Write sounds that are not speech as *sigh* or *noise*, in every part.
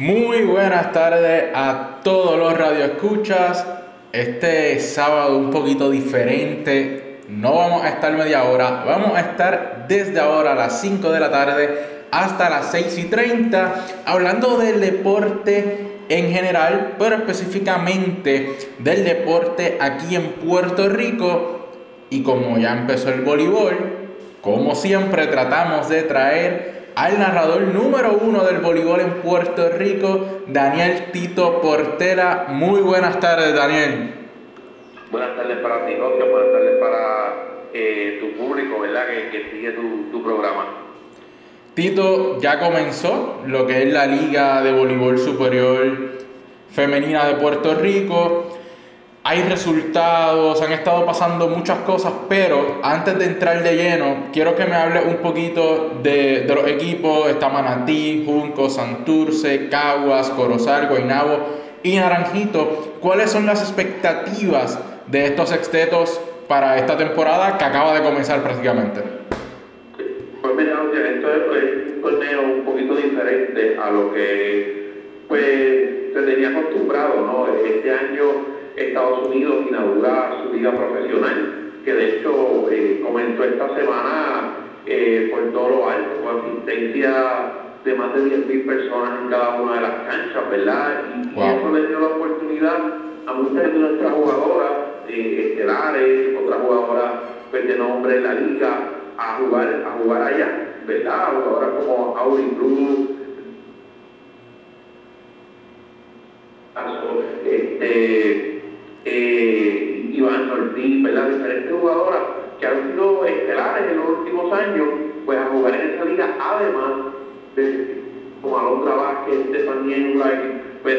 Muy buenas tardes a todos los radioescuchas. Este sábado un poquito diferente. No vamos a estar media hora, vamos a estar desde ahora a las 5 de la tarde hasta las 6 y 30 hablando del deporte en general, pero específicamente del deporte aquí en Puerto Rico. Y como ya empezó el voleibol, como siempre tratamos de traer al narrador número uno del voleibol en Puerto Rico, Daniel Tito Portela. Muy buenas tardes, Daniel. Buenas tardes para ti, Oscar. Buenas tardes para eh, tu público, ¿verdad? Que, sigue tu, tu programa. Tito, ya comenzó lo que es la Liga de Voleibol Superior Femenina de Puerto Rico hay resultados, han estado pasando muchas cosas, pero antes de entrar de lleno, quiero que me hable un poquito de, los equipos. Está Manatí, Junco, Santurce, Caguas, Corozal, Guaynabo y Naranjito. ¿Cuáles son las expectativas de estos sextetos para esta temporada que acaba de comenzar prácticamente? Pues mira, esto es un torneo un poquito diferente a lo que pues se tenía acostumbrado, ¿no? Este año Estados Unidos inaugura su liga profesional, que de hecho eh, comenzó esta semana eh, por todo lo alto, con asistencia de más de 10.000 personas en cada una de las canchas, ¿verdad? Y, eso le dio la oportunidad a muchas de nuestras jugadoras eh, estelares, otras jugadoras pues, de nombre en la liga, a jugar, a jugar allá, ¿verdad? Jugadoras como Auri Cruz, este, eh, Iván Ortiz, ¿verdad? diferentes jugadoras que han sido estelares en los últimos años, pues a jugar en esa liga, además de como Alondra Vázquez, Stephanie Enright, pues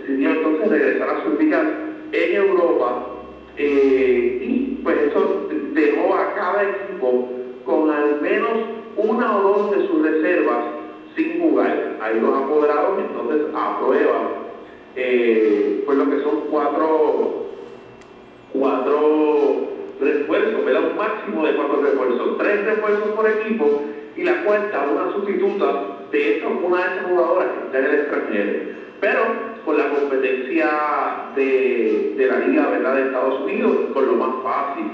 decidió entonces regresar a sus ligas en Europa eh, y pues eso dejó a cada equipo con al menos una o dos de sus reservas sin jugar. Ahí los apoderados entonces aprueban eh, pues lo que son cuatro cuatro refuerzos, ¿verdad? Un máximo de cuatro refuerzos, tres refuerzos por equipo y la cuarta, una sustituta de estos, una de esas jugadoras que está en el extranjero. Pero con la competencia de, de la Liga ¿verdad? de Estados Unidos, con lo más fácil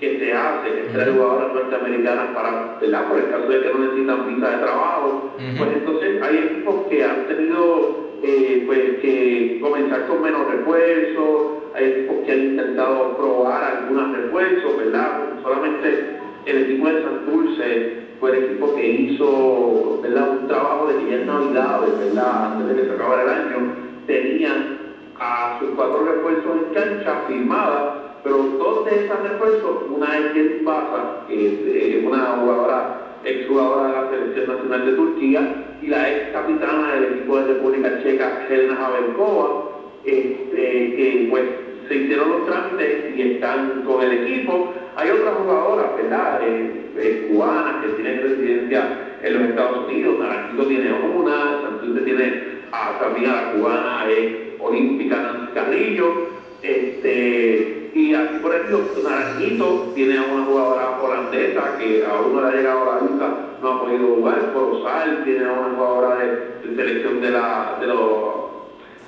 que se hace, que traer jugadoras norteamericanas para, ¿verdad? por el caso de que no necesitan visa de trabajo, pues entonces hay equipos que han tenido eh, pues, que comenzar con menos refuerzos, hay equipos que han intentado probar algunos refuerzos, ¿verdad? Solamente el equipo de Santurce fue el equipo que hizo ¿verdad? un trabajo de que ya Navidades, ¿verdad? Antes de que se acabara el año, tenían a sus cuatro refuerzos en cancha firmadas, pero dos de esos refuerzos, una es Jenny Baza, que es eh, una jugadora, exjugadora de la Selección Nacional de Turquía, y la ex capitana del equipo de República Checa, Helena Javelkova, este, que pues se hicieron los trámites y están con el equipo. Hay otras jugadoras, ¿verdad? Eh, eh, cubanas que tienen residencia en los Estados Unidos. Naranjito tiene una, Santurce tiene a, también a la cubana eh, olímpica Nancy Carrillo. Este, y así por ejemplo, Naranjito tiene a una jugadora holandesa que aún no le ha llegado a la lista, no ha podido jugar. Corozal tiene a una jugadora de, selección de, la, de los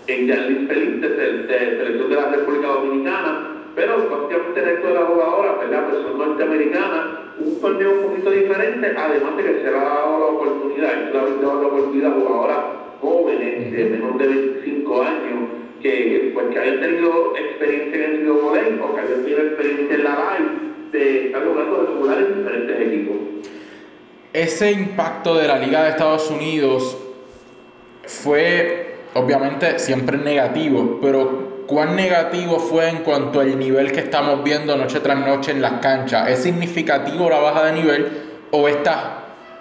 en Yarlin Feliz de, selección de la República Dominicana, pero prácticamente el resto de las jugadoras, ¿verdad? Pues son norteamericanas, un torneo un poquito diferente, además de que se le ha dado la oportunidad, se le ha dado la oportunidad a jugadoras jóvenes de menos de 25 años, que, pues, que hayan tenido experiencia en el sido o que hayan tenido experiencia en la live, de estar jugando de jugar en diferentes equipos. Ese impacto de la Liga de Estados Unidos fue obviamente siempre negativo, pero ¿cuán negativo fue en cuanto al nivel que estamos viendo noche tras noche en las canchas? ¿Es significativo la baja de nivel o estas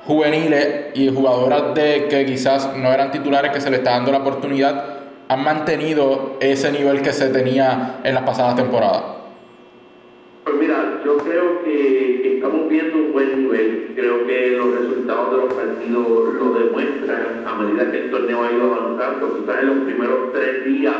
juveniles y jugadoras de que quizás no eran titulares que se les está dando la oportunidad han mantenido ese nivel que se tenía en las pasadas temporadas? Pues mira, yo creo que estamos viendo un buen nivel. Creo que los resultados de los partidos lo demuestran a medida que el torneo ha ido avanzando. Quizás en los primeros tres días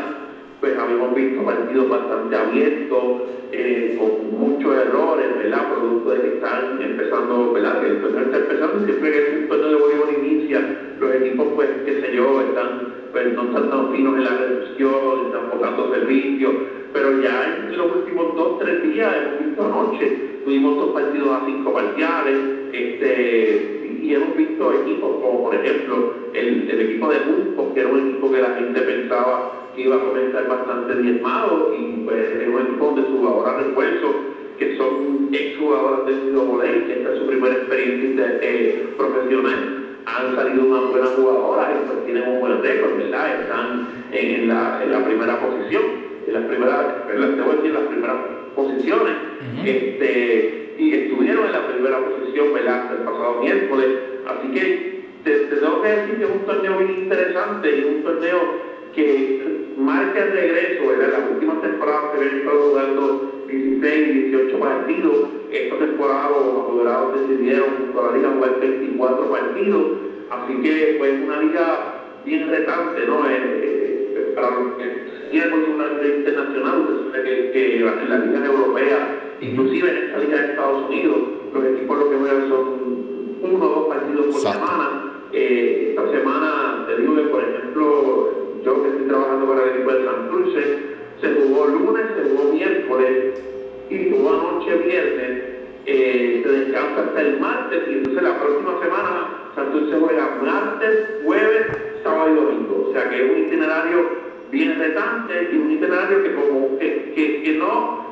pues habíamos visto partidos bastante abiertos, eh, con muchos errores, ¿verdad? Producto de que están empezando, ¿verdad? Que el torneo está empezando, siempre que el torneo de voleibol inicia, los equipos, pues, qué sé yo, están pues no están tan finos en la reducción, están botando servicios, pero ya en los últimos dos, tres días, hemos visto anoche, tuvimos dos partidos a cinco parciales, este, y hemos visto equipos como por ejemplo el, equipo de Bulco, que era un equipo que la gente pensaba que iba a comenzar bastante diezmado, y pues es un equipo de sus ahora refuerzos, que son ex jugadores del Ciudad que esta es su primera experiencia eh, profesional han salido una buena jugadora y pues tienen un buen récord, ¿verdad? Están en, la, en la primera posición, las primeras, debo decir, las primeras posiciones, este, y estuvieron en la primera posición, ¿verdad? El pasado miércoles, así que te, tengo que decir que es un torneo bien interesante y un torneo que marca el regreso, ¿verdad? Las últimas temporadas que habían estado jugando 16 y 18 partidos. Esta temporada los apoderados decidieron junto a la liga jugar 24 partidos. Así que fue una liga bien retante, ¿no? Eh, eh, para los que liga internacional, usted que, que en las ligas europeas, inclusive en esta liga de Estados Unidos, los equipos lo que juegan son uno o dos partidos por semana. Eh, esta semana, te digo que, por ejemplo, yo que estoy trabajando para el equipo de San Cruz, se jugó lunes, se jugó miércoles y jugó anoche viernes, eh, se descansa hasta el martes y entonces la próxima semana Santurce juega martes, jueves, sábado y domingo. O sea que es un itinerario bien retante y un itinerario que como que, que, no,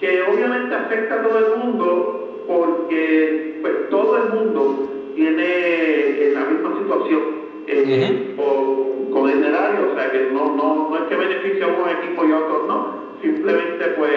que obviamente afecta a todo el mundo porque pues todo el mundo tiene eh, la misma situación eh, con el erario, o sea que no, no, no es que beneficie a un equipo y a otros no, simplemente pues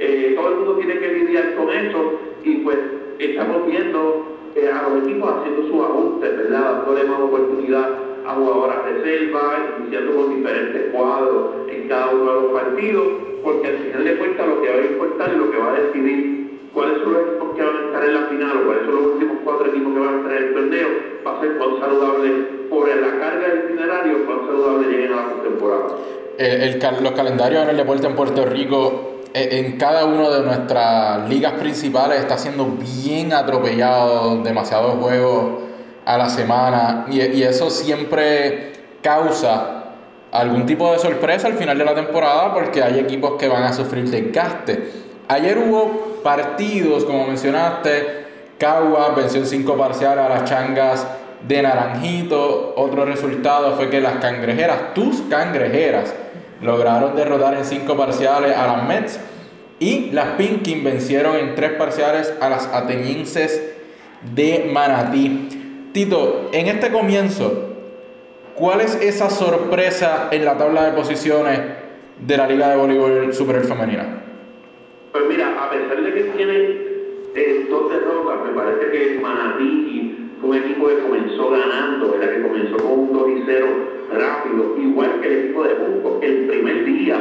eh, todo el mundo tiene que lidiar con eso y pues estamos viendo eh, a los equipos haciendo sus ajustes, ¿verdad? Dándole más oportunidad a jugadoras de selva, iniciando con diferentes cuadros en cada uno de los partidos, porque al final de cuentas lo que va a importar y lo que va a decidir cuáles son los equipos que van a estar en la final o cuáles son los últimos cuatro equipos que van a estar en el torneo, va a ser cuán saludable por la carga del itinerario, cuán saludable lleguen a la postemporada. Eh, los calendarios en el deporte en Puerto Rico, eh, en cada una de nuestras ligas principales, está siendo bien atropellado, demasiados juegos a la semana, y, eso siempre causa algún tipo de sorpresa al final de la temporada porque hay equipos que van a sufrir desgaste. Ayer hubo partidos, como mencionaste, Cagua venció en cinco parciales a las changas de Naranjito. Otro resultado fue que las cangrejeras, tus cangrejeras, lograron derrotar en cinco parciales a las Mets. Y las Pinkin vencieron en tres parciales a las atenienses de Manatí. Tito, en este comienzo, ¿cuál es esa sorpresa en la tabla de posiciones de la Liga de Voleibol Super Femenina? Pues mira, a pesar de que tienen eh, dos derrotas, me parece que Manatí fue un equipo que comenzó ganando, ¿verdad? que comenzó con un 2 y 0 rápido, igual que el equipo de Junco, el primer día,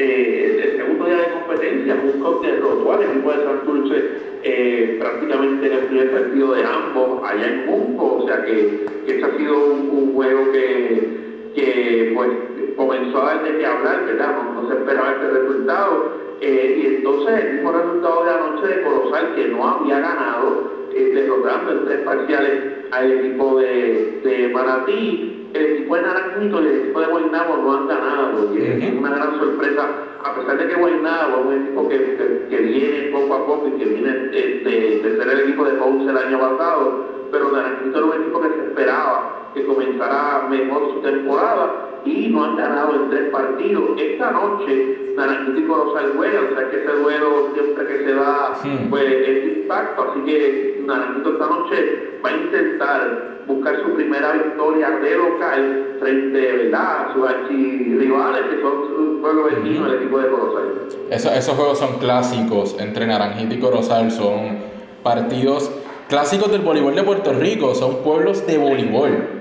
eh, el segundo día de competencia, Junco derrotó al equipo de Santurce eh, prácticamente en el primer partido de ambos allá en Junco, o sea que, que este ha sido un, juego que, que pues comenzó a dar de hablar, ¿verdad? No, no se esperaba este resultado eh, y entonces el mismo resultado de anoche de Colosal, que no había ganado, eh, derrotando en tres parciales al equipo de, de Maratí, el equipo de Naranjito y el equipo de Guaynabo no han ganado, y es una gran sorpresa, a pesar de que Guaynabo es un equipo que, que, viene poco a poco y que viene este, de ser el equipo de Ponce el año pasado, pero Naranjito era un equipo que se esperaba que comenzara mejor su temporada y no han ganado en tres partidos. Esta noche Naranjito y Corozal juegan, o sea que ese duelo siempre que se da pues es impacto, así que Naranjito esta noche va a intentar buscar su primera victoria de local frente a sus archirrivales que son su pueblo vecino, el equipo de Corozal. esos juegos son clásicos entre Naranjito y Corozal, son partidos clásicos del voleibol de Puerto Rico, son pueblos de voleibol. Sí, eso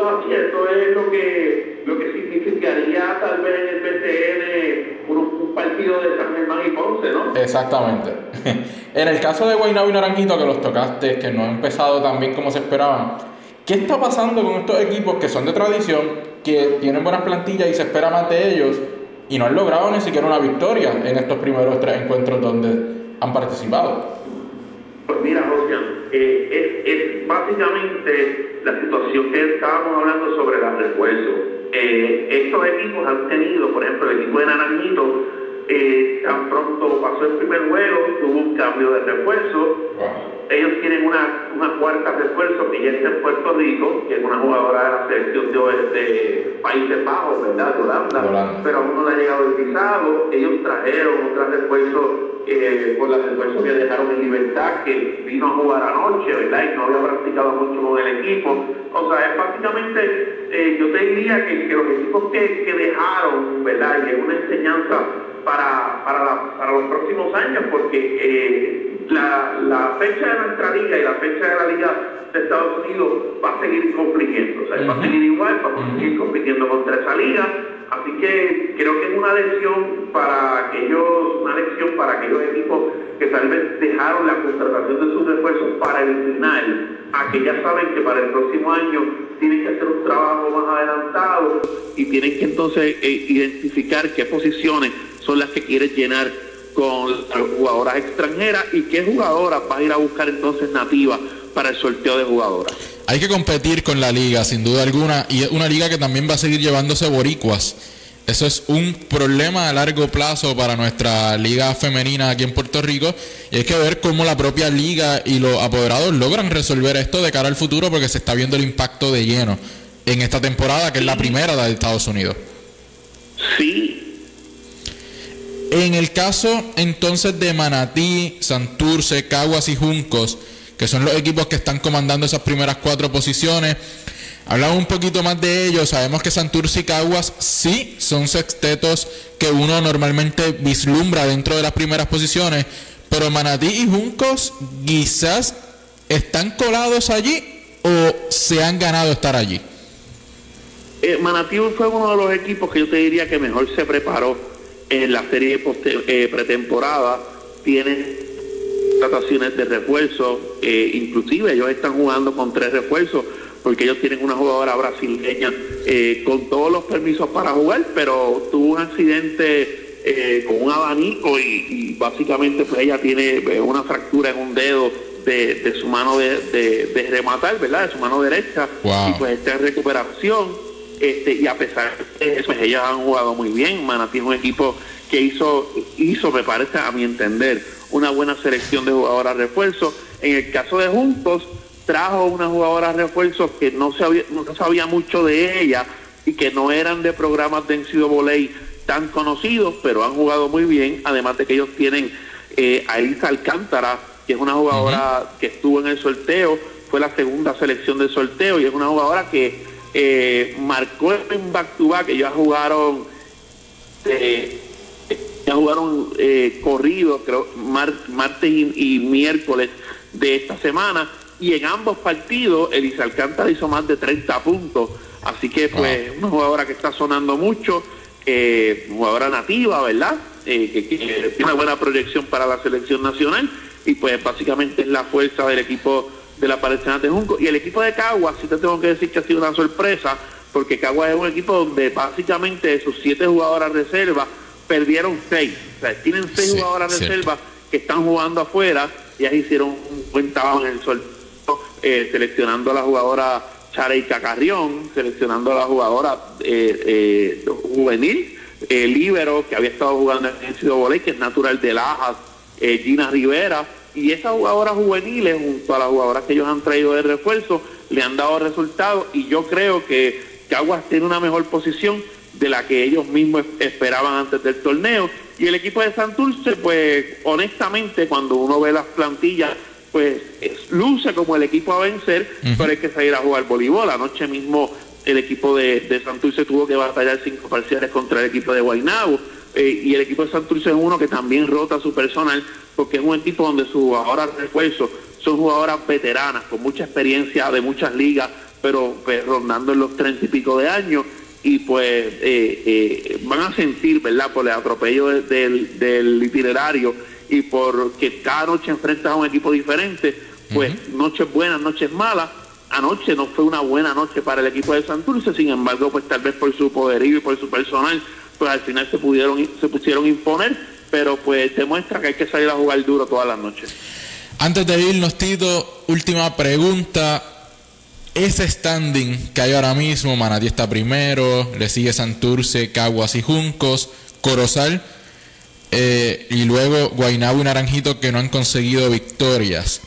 es así, esto es lo que, lo que significaría tal vez en el PCN un, partido de San Germán y Ponce, ¿no? Exactamente. *laughs* en el caso de Guaynabo y Naranjito, que los tocaste, que no ha empezado tan bien como se esperaban, ¿qué está pasando con estos equipos que son de tradición, que tienen buenas plantillas y se espera más de ellos, y no han logrado ni siquiera una victoria en estos primeros tres encuentros donde han participado? Pues mira, José, es, es básicamente la situación que estábamos hablando sobre los refuerzos. Eh, estos equipos han tenido, por ejemplo, el equipo de Naranjito, eh, tan pronto pasó el primer juego, tuvo un cambio de refuerzo. Ellos tienen una, una cuarta refuerzo que ya está en Puerto Rico, que es una jugadora de la selección de, Países Bajos, ¿verdad? De Holanda, pero aún no le ha llegado el visado. Ellos trajeron otra refuerzo eh, por la situación que dejaron en libertad, que vino a jugar anoche, ¿verdad? Y no había practicado mucho con el equipo. O sea, es básicamente, eh, yo te diría que, los equipos que, que, dejaron, ¿verdad? Y es una enseñanza para, para, para los próximos años, porque eh, la, la, fecha de nuestra liga y la fecha de la liga de Estados Unidos va a seguir compitiendo, o sea, va a seguir igual, vamos a seguir compitiendo contra esa liga Así que creo que es una lección para aquellos, una lección para aquellos equipos que tal vez dejaron la contratación de sus refuerzos para el final, a que ya saben que para el próximo año tienen que hacer un trabajo más adelantado y tienen que entonces eh, identificar qué posiciones son las que quieren llenar con jugadoras extranjeras y qué jugadoras va a ir a buscar entonces nativas para el sorteo de jugadoras. Hay que competir con la liga, sin duda alguna, y es una liga que también va a seguir llevándose boricuas. Eso es un problema a largo plazo para nuestra liga femenina aquí en Puerto Rico. Y hay que ver cómo la propia liga y los apoderados logran resolver esto de cara al futuro porque se está viendo el impacto de lleno en esta temporada, que es la primera de Estados Unidos. Sí. En el caso entonces de Manatí, Santurce, Caguas y Juncos, que son los equipos que están comandando esas primeras cuatro posiciones. Hablamos un poquito más de ellos. Sabemos que Santurce y Caguas sí son sextetos que uno normalmente vislumbra dentro de las primeras posiciones, pero Manatí y Juncos quizás están colados allí o se han ganado estar allí. Eh, Manatí fue uno de los equipos que yo te diría que mejor se preparó en la serie eh, pretemporada. Tiene trataciones de refuerzo, eh, inclusive ellos están jugando con tres refuerzos porque ellos tienen una jugadora brasileña eh, con todos los permisos para jugar, pero tuvo un accidente eh, con un abanico y, básicamente pues ella tiene una fractura en un dedo de, su mano de, rematar, ¿verdad? De su mano derecha y pues está en recuperación. Este, y a pesar de eso, pues ellas han jugado muy bien. Manatí es un equipo que hizo, hizo, me parece, a mi entender, una buena selección de jugadoras refuerzos. En el caso de Juntos, trajo una jugadora refuerzos que no, sabía, no sabía mucho de ella y que no eran de programas de volei tan conocidos, pero han jugado muy bien, además de que ellos tienen eh, a Elisa Alcántara, que es una jugadora que estuvo en el sorteo, fue la segunda selección del sorteo y es una jugadora que eh, marcó en back to back, ellos jugaron eh, ya jugaron eh, corridos, creo, martes y, miércoles de esta semana, y en ambos partidos Elisa Alcántara hizo más de 30 puntos, así que pues una jugadora que está sonando mucho, eh, jugadora nativa, ¿verdad? Eh, que, tiene una buena proyección para la selección nacional, y pues básicamente es la fuerza del equipo de la Parecena de Junco. Y el equipo de Cagua, sí te tengo que decir que ha sido una sorpresa, porque Cagua es un equipo donde básicamente sus siete jugadoras reservas, perdieron seis. O sea, tienen seis jugadoras de reserva que están jugando afuera. y ahí hicieron un buen trabajo en el sol, eh, seleccionando a la jugadora Chareika Carrión, seleccionando a la jugadora eh, eh, juvenil, Libero, que había estado jugando en el Ciudad Voley, que es natural de Lajas, Gina Rivera. Y esas jugadoras juveniles, junto a las jugadoras que ellos han traído de refuerzo, le han dado resultados. Y yo creo que Caguas tiene una mejor posición de la que ellos mismos esperaban antes del torneo. Y el equipo de Santurce, pues honestamente, cuando uno ve las plantillas, pues luce como el equipo a vencer, pero hay que salir a jugar voleibol. Anoche mismo el equipo de, de Santurce tuvo que batallar cinco parciales contra el equipo de Guaynabo. Eh, y el equipo de Santurce es uno que también rota su personal, porque es un equipo donde sus jugadoras refuerzos son jugadoras veteranas, con mucha experiencia de muchas ligas, pero pues, rondando en los treinta y pico de años y pues eh, eh, van a sentir, ¿verdad?, por el atropello del, del itinerario y porque cada noche enfrentas a un equipo diferente, pues noches buenas, noches malas. Anoche no fue una buena noche para el equipo de Santurce, sin embargo, pues tal vez por su poderío y por su personal, pues al final se pudieron se pusieron imponer, pero pues demuestra que hay que salir a jugar duro todas las noches. Antes de irnos, Tito, última pregunta ese standing que hay ahora mismo, Manatí está primero, le sigue Santurce, Caguas y Juncos, Corozal eh, y luego Guaynabo y Naranjito que no han conseguido victorias.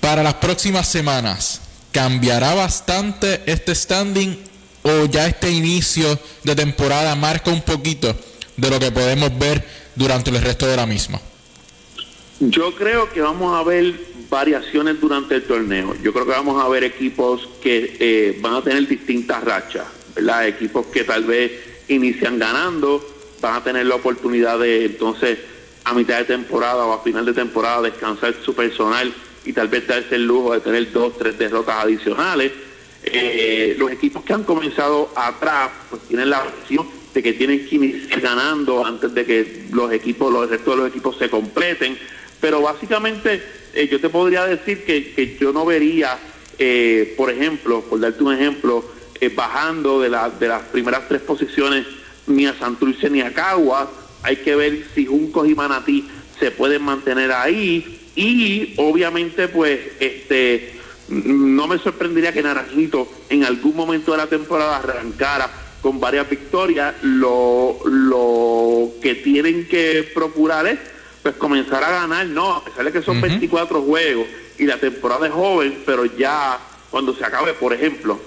Para las próximas semanas, ¿cambiará bastante este standing o ya este inicio de temporada marca un poquito de lo que podemos ver durante el resto de la misma? Yo creo que vamos a ver variaciones durante el torneo. Yo creo que vamos a ver equipos que eh, van a tener distintas rachas, ¿verdad? Equipos que tal vez inician ganando, van a tener la oportunidad de entonces a mitad de temporada o a final de temporada descansar su personal y tal vez darse el lujo de tener dos, tres derrotas adicionales. Eh, los equipos que han comenzado atrás pues tienen la opción de que tienen que iniciar ganando antes de que los equipos, los restos de los equipos se completen pero básicamente eh, yo te podría decir que, yo no vería, eh, por ejemplo, por darte un ejemplo, eh, bajando de, de las primeras tres posiciones ni a Santurce ni a Cagua. Hay que ver si Juncos y Manatí se pueden mantener ahí y obviamente pues este no me sorprendería que Naranjito en algún momento de la temporada arrancara con varias victorias. Lo, lo que tienen que procurar es pues comenzar a ganar, no, a pesar de que son 24 juegos y la temporada es joven, pero ya cuando se acabe, por ejemplo,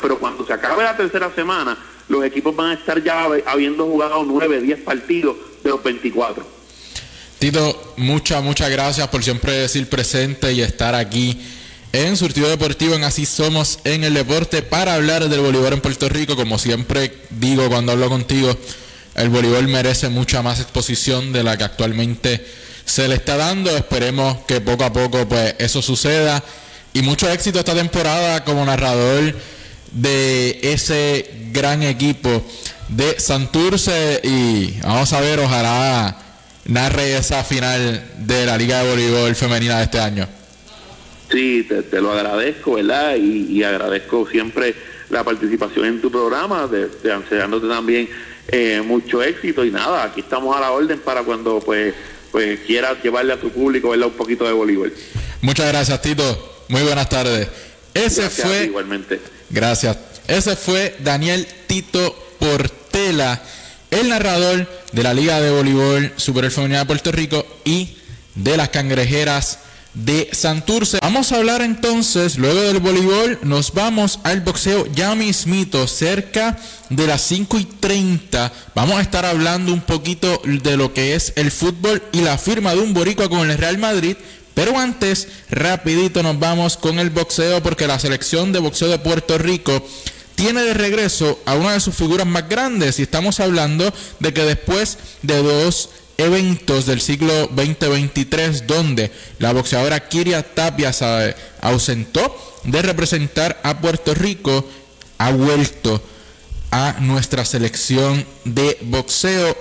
pero cuando se acabe la tercera semana, los equipos van a estar ya habiendo jugado 9, 10 partidos de los 24. Tito, muchas, muchas gracias por siempre decir presente y estar aquí en Surtido Deportivo, en Así Somos en el Deporte, para hablar del voleibol en Puerto Rico. Como siempre digo cuando hablo contigo, el voleibol merece mucha más exposición de la que actualmente se le está dando. Esperemos que poco a poco pues eso suceda. Y mucho éxito esta temporada como narrador de ese gran equipo de Santurce. Y vamos a ver, ojalá narre esa final de la Liga de Voleibol Femenina de este año. Sí, te, lo agradezco, ¿verdad? Y, agradezco siempre la participación en tu programa, de, de también eh, mucho éxito y nada, aquí estamos a la orden para cuando pues pues quieras llevarle a tu público un poquito de voleibol. Muchas gracias Tito, muy buenas tardes. Ese fue igualmente. Gracias. Ese fue Daniel Tito Portela, el narrador de la Liga de Voleibol Superior Femenina de Puerto Rico y de las Cangrejeras de Santurce. Vamos a hablar entonces, luego del voleibol, nos vamos al boxeo ya mismito, cerca de las 5 y 30. Vamos a estar hablando un poquito de lo que es el fútbol y la firma de un boricua con el Real Madrid. Pero antes, rapidito nos vamos con el boxeo porque la selección de boxeo de Puerto Rico tiene de regreso a una de sus figuras más grandes y estamos hablando de que después de dos eventos del siglo 2023 donde la boxeadora Kiria Tapia se ausentó de representar a Puerto Rico, ha vuelto a nuestra selección de boxeo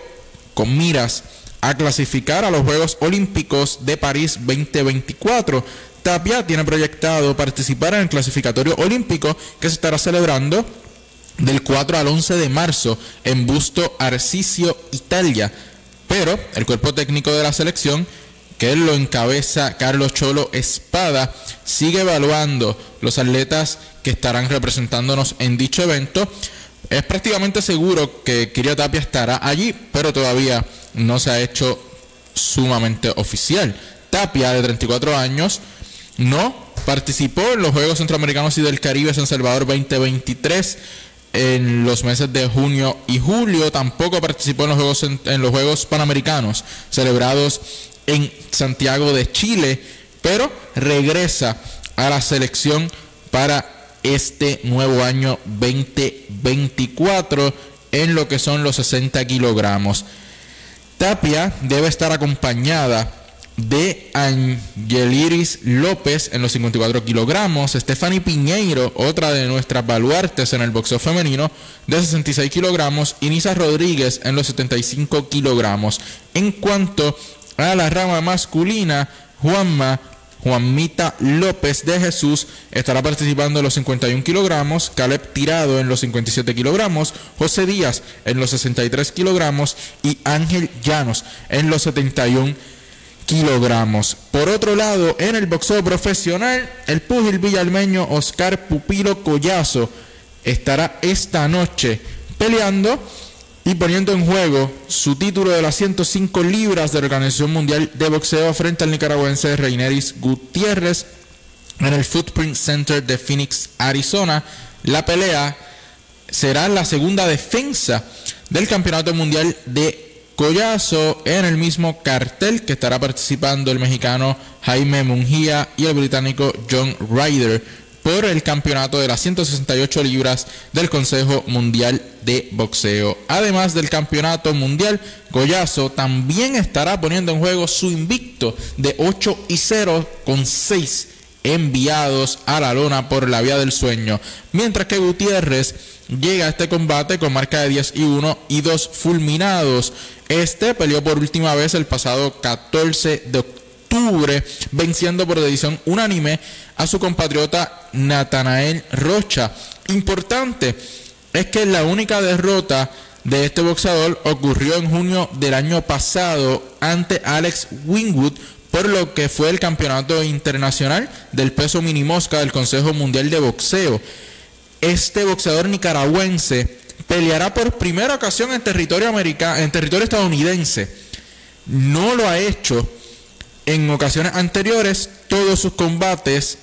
con miras a clasificar a los Juegos Olímpicos de París 2024. Tapia tiene proyectado participar en el clasificatorio olímpico que se estará celebrando del 4 al 11 de marzo en Busto Arcisio, Italia. Pero el cuerpo técnico de la selección, que lo encabeza Carlos Cholo Espada, sigue evaluando los atletas que estarán representándonos en dicho evento. Es prácticamente seguro que Kiria Tapia estará allí, pero todavía no se ha hecho sumamente oficial. Tapia, de 34 años, no participó en los Juegos Centroamericanos y del Caribe San Salvador 2023 en los meses de junio y julio. Tampoco participó en los Juegos, en, los Juegos Panamericanos celebrados en Santiago de Chile, pero regresa a la selección para este nuevo año 2024 en lo que son los 60 kilogramos. Tapia debe estar acompañada de Angeliris López en los 54 kilogramos, Stephanie Piñeiro, otra de nuestras baluartes en el boxeo femenino, de 66 kilogramos, y Nisa Rodríguez en los 75 kilogramos. En cuanto a la rama masculina, Juanma Juanmita López de Jesús estará participando en los 51 kilogramos, Caleb Tirado en los 57 kilogramos, José Díaz en los 63 kilogramos. Y Ángel Llanos en los 71 kilogramos kilogramos. Por otro lado, en el boxeo profesional, el púgil villalmeño Oscar Pupilo Collazo estará esta noche peleando y poniendo en juego su título de las 105 libras de la Organización Mundial de Boxeo frente al nicaragüense Reineris Gutiérrez en el Footprint Center de Phoenix, Arizona. La pelea será la segunda defensa del Campeonato Mundial de Collazo en el mismo cartel que estará participando el mexicano Jaime Mungía y el británico John Ryder por el campeonato de las 168 libras del Consejo Mundial de Boxeo. Además del campeonato mundial, Collazo también estará poniendo en juego su invicto de 8 y 0 con 6 enviados a la lona por la vía del sueño, mientras que Gutiérrez llega a este combate con marca de 10 y 1 y 2 fulminados. Este peleó por última vez el pasado 14 de octubre, venciendo por decisión unánime a su compatriota Natanael Rocha. Importante es que la única derrota de este boxeador ocurrió en junio del año pasado ante Alex Wingwood por lo que fue el campeonato internacional del peso minimosca del Consejo Mundial de Boxeo. Este boxeador nicaragüense peleará por primera ocasión en territorio americano, en territorio estadounidense. No lo ha hecho en ocasiones anteriores. Todos sus combates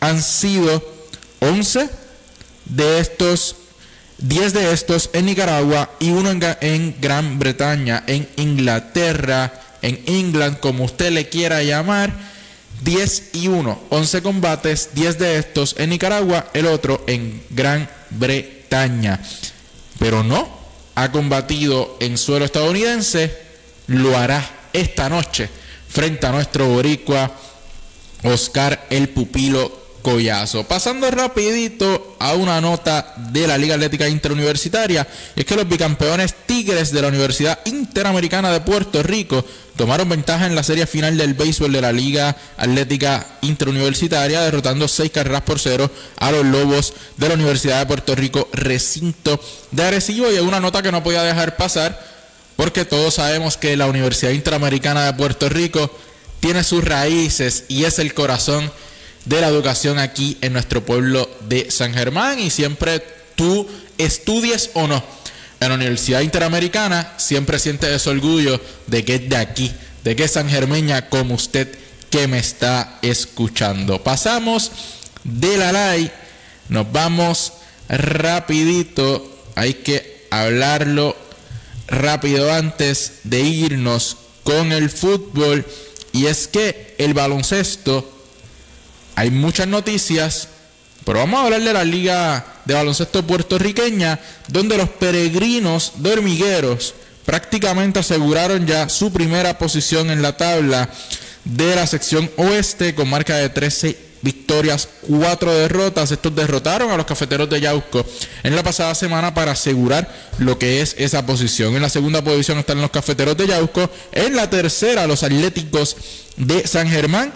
han sido 11 de estos 10 de estos en Nicaragua y uno en, Gran Bretaña, en Inglaterra, en England, como usted le quiera llamar, 10 y 1, 11 combates, 10 de estos en Nicaragua, el otro en Gran Bretaña. Pero no, ha combatido en suelo estadounidense, lo hará esta noche frente a nuestro boricua Oscar el Pupilo Collazo. Pasando rapidito a una nota de la Liga Atlética Interuniversitaria, es que los bicampeones Tigres de la Universidad Interamericana de Puerto Rico tomaron ventaja en la serie final del béisbol de la Liga Atlética Interuniversitaria, derrotando seis carreras por cero a los Lobos de la Universidad de Puerto Rico, recinto de Arecibo. Y hay una nota que no podía dejar pasar, porque todos sabemos que la Universidad Interamericana de Puerto Rico tiene sus raíces y es el corazón de la educación aquí en nuestro pueblo de San Germán y siempre tú estudies o no en la Universidad Interamericana, siempre sientes ese orgullo de que es de aquí, de que es San Germeña como usted que me está escuchando. Pasamos de la LAI, nos vamos rapidito, hay que hablarlo rápido antes de irnos con el fútbol y es que el baloncesto hay muchas noticias, pero vamos a hablar de la Liga de Baloncesto Puertorriqueña, donde los peregrinos de hormigueros prácticamente aseguraron ya su primera posición en la tabla de la sección oeste con marca de 13 victorias, 4 derrotas. Estos derrotaron a los cafeteros de Yauco en la pasada semana para asegurar lo que es esa posición. En la segunda posición están los cafeteros de Yauco. En la tercera, los atléticos de San Germán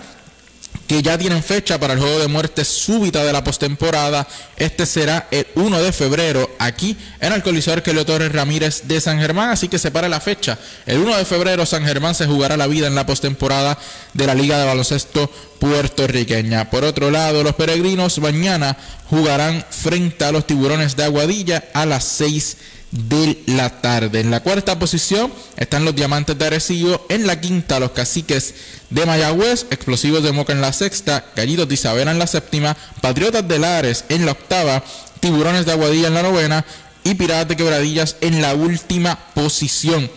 que ya tienen fecha para el juego de muerte súbita de la postemporada. Este será el 1 de febrero aquí en el Coliseo Arquelio Torres Ramírez de San Germán, así que se para la fecha. El 1 de febrero San Germán se jugará la vida en la postemporada de la Liga de Baloncesto puertorriqueña. Por otro lado, los peregrinos mañana jugarán frente a los tiburones de Aguadilla a las 6 de la tarde. En la cuarta posición están los Diamantes de Arecibo. En la quinta, los Caciques de Mayagüez. Explosivos de Moca en la sexta. Gallitos de Isabela en la séptima. Patriotas de Lares en la octava. Tiburones de Aguadilla en la novena. Y Piratas de Quebradillas en la última posición.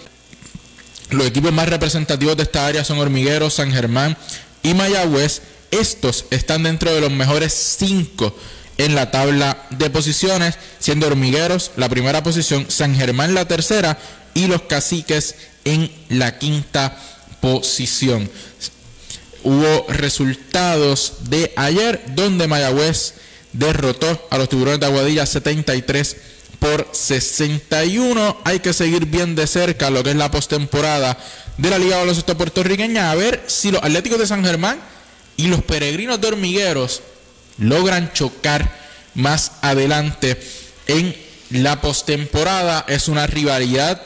Los equipos más representativos de esta área son Hormigueros, San Germán y Mayagüez. Estos están dentro de los mejores cinco en la tabla de posiciones, siendo Hormigueros la primera posición, San Germán la tercera y los Caciques en la quinta posición. Hubo resultados de ayer donde Mayagüez derrotó a los tiburones de Aguadilla 73 por 61. Hay que seguir bien de cerca lo que es la postemporada de la Liga de Baloncesto Puertorriqueña. A ver si los Atléticos de San Germán y los Peregrinos de Hormigueros logran chocar más adelante en la postemporada. Es una rivalidad